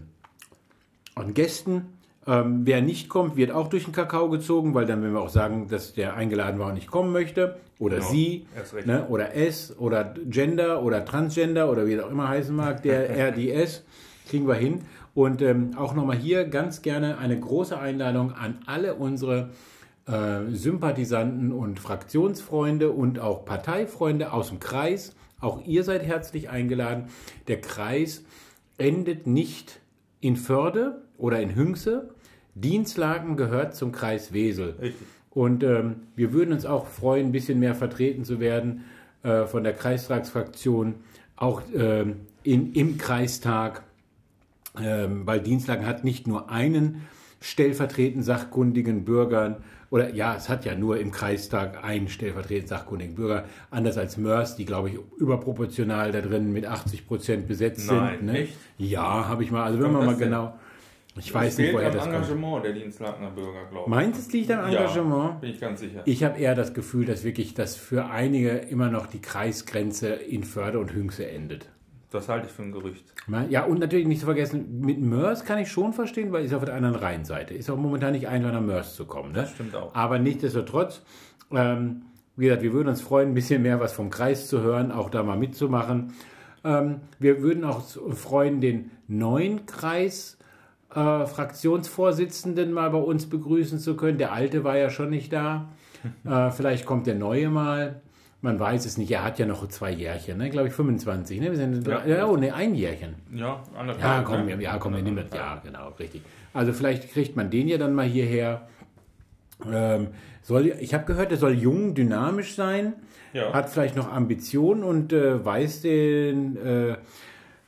an Gästen. Ähm, wer nicht kommt, wird auch durch den Kakao gezogen, weil dann werden wir auch sagen, dass der eingeladen war und nicht kommen möchte. Oder Ja, sie. Ne? Oder es. Oder Gender. Oder Transgender. Oder wie es auch immer heißen mag. Der R, die S. Kriegen wir hin. Und ähm, auch nochmal hier ganz gerne eine große Einladung an alle unsere äh, Sympathisanten und Fraktionsfreunde und auch Parteifreunde aus dem Kreis. Auch ihr seid herzlich eingeladen. Der Kreis endet nicht in Förde oder in Hünxe. Dienstlaken gehört zum Kreis Wesel. Richtig. Und ähm, wir würden uns auch freuen, ein bisschen mehr vertreten zu werden äh, von der Kreistagsfraktion, auch ähm, in, im Kreistag, ähm, weil Dienstlaken hat nicht nur einen stellvertretenden sachkundigen Bürgern, oder ja, es hat ja nur im Kreistag einen stellvertretenden sachkundigen Bürger, anders als Mörs, die, glaube ich, überproportional da drin mit 80 Prozent besetzt Nein, sind. Ne? echt? Ja, habe ich mal, also wenn man mal das denn? genau, ich weiß nicht, woher das kommt. Engagement der Dienstlakener Bürger, glaube ich. Meinst du, es liegt am Ja, Engagement? bin ich ganz sicher. Ich habe eher das Gefühl, dass wirklich, dass für einige immer noch die Kreisgrenze in Förde und Hünxe endet. Das halte ich für ein Gerücht. Ja, und natürlich nicht zu vergessen, mit Mörs kann ich schon verstehen, weil ist auf der anderen Rheinseite. Ist auch momentan nicht einfach nach Mörs zu kommen. Ne? Das stimmt auch. Aber nichtsdestotrotz, ähm, wie gesagt, wir würden uns freuen, ein bisschen mehr was vom Kreis zu hören, auch da mal mitzumachen. Ähm, wir würden auch freuen, den neuen Kreis äh, Fraktionsvorsitzenden mal bei uns begrüßen zu können. Der alte war ja schon nicht da. äh, vielleicht kommt der neue mal. Man weiß es nicht. Er hat ja noch zwei Jährchen, ne? glaube ich 25. Ne? Wir sind Ja. ja. oh, ne, ein Jährchen. Ja, anderthalb. Ja, komm, ne? ja, komm, wir nehmen das. Ja, genau, richtig. Also vielleicht kriegt man den ja dann mal hierher. Ähm, soll, ich habe gehört, er soll jung, dynamisch sein, Ja. hat vielleicht noch Ambitionen und äh, weiß den, äh,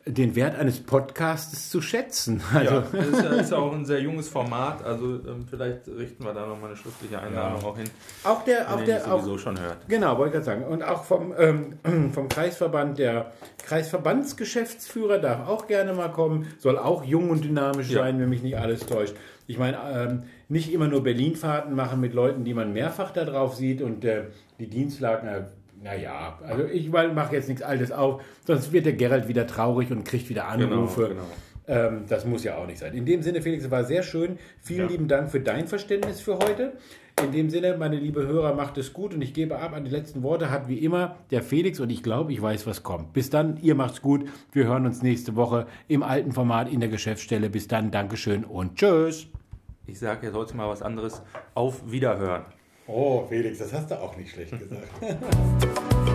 den Wert eines Podcasts zu schätzen. Also, Ja, das ist, ja- ist ja auch ein sehr junges Format, also ähm, vielleicht richten wir da nochmal eine schriftliche Einladung auch hin, Auch der, auch der, auch, sowieso schon hört. Genau, wollte ich gerade sagen. Und auch vom, ähm, vom Kreisverband, der Kreisverbandsgeschäftsführer darf auch gerne mal kommen, soll auch jung und dynamisch Ja. sein, wenn mich nicht alles täuscht. Ich meine, ähm, nicht immer nur Berlin-Fahrten machen mit Leuten, die man mehrfach da drauf sieht und äh, die Dienstlagen, äh, naja, also ich mache jetzt nichts Altes auf, sonst wird der Gerald wieder traurig und kriegt wieder Anrufe. genau. Ähm, das muss ja auch nicht sein. In dem Sinne, Felix, es war sehr schön. Vielen Ja. lieben Dank für dein Verständnis für heute. In dem Sinne, meine liebe Hörer, macht es gut und ich gebe ab an die letzten Worte. Hat wie immer der Felix und ich glaube, ich weiß, was kommt. Bis dann, ihr macht's gut. Wir hören uns nächste Woche im alten Format in der Geschäftsstelle. Bis dann, Dankeschön und Tschüss. Ich sage jetzt heute mal was anderes. Auf Wiederhören. Oh, Felix, das hast du auch nicht schlecht gesagt.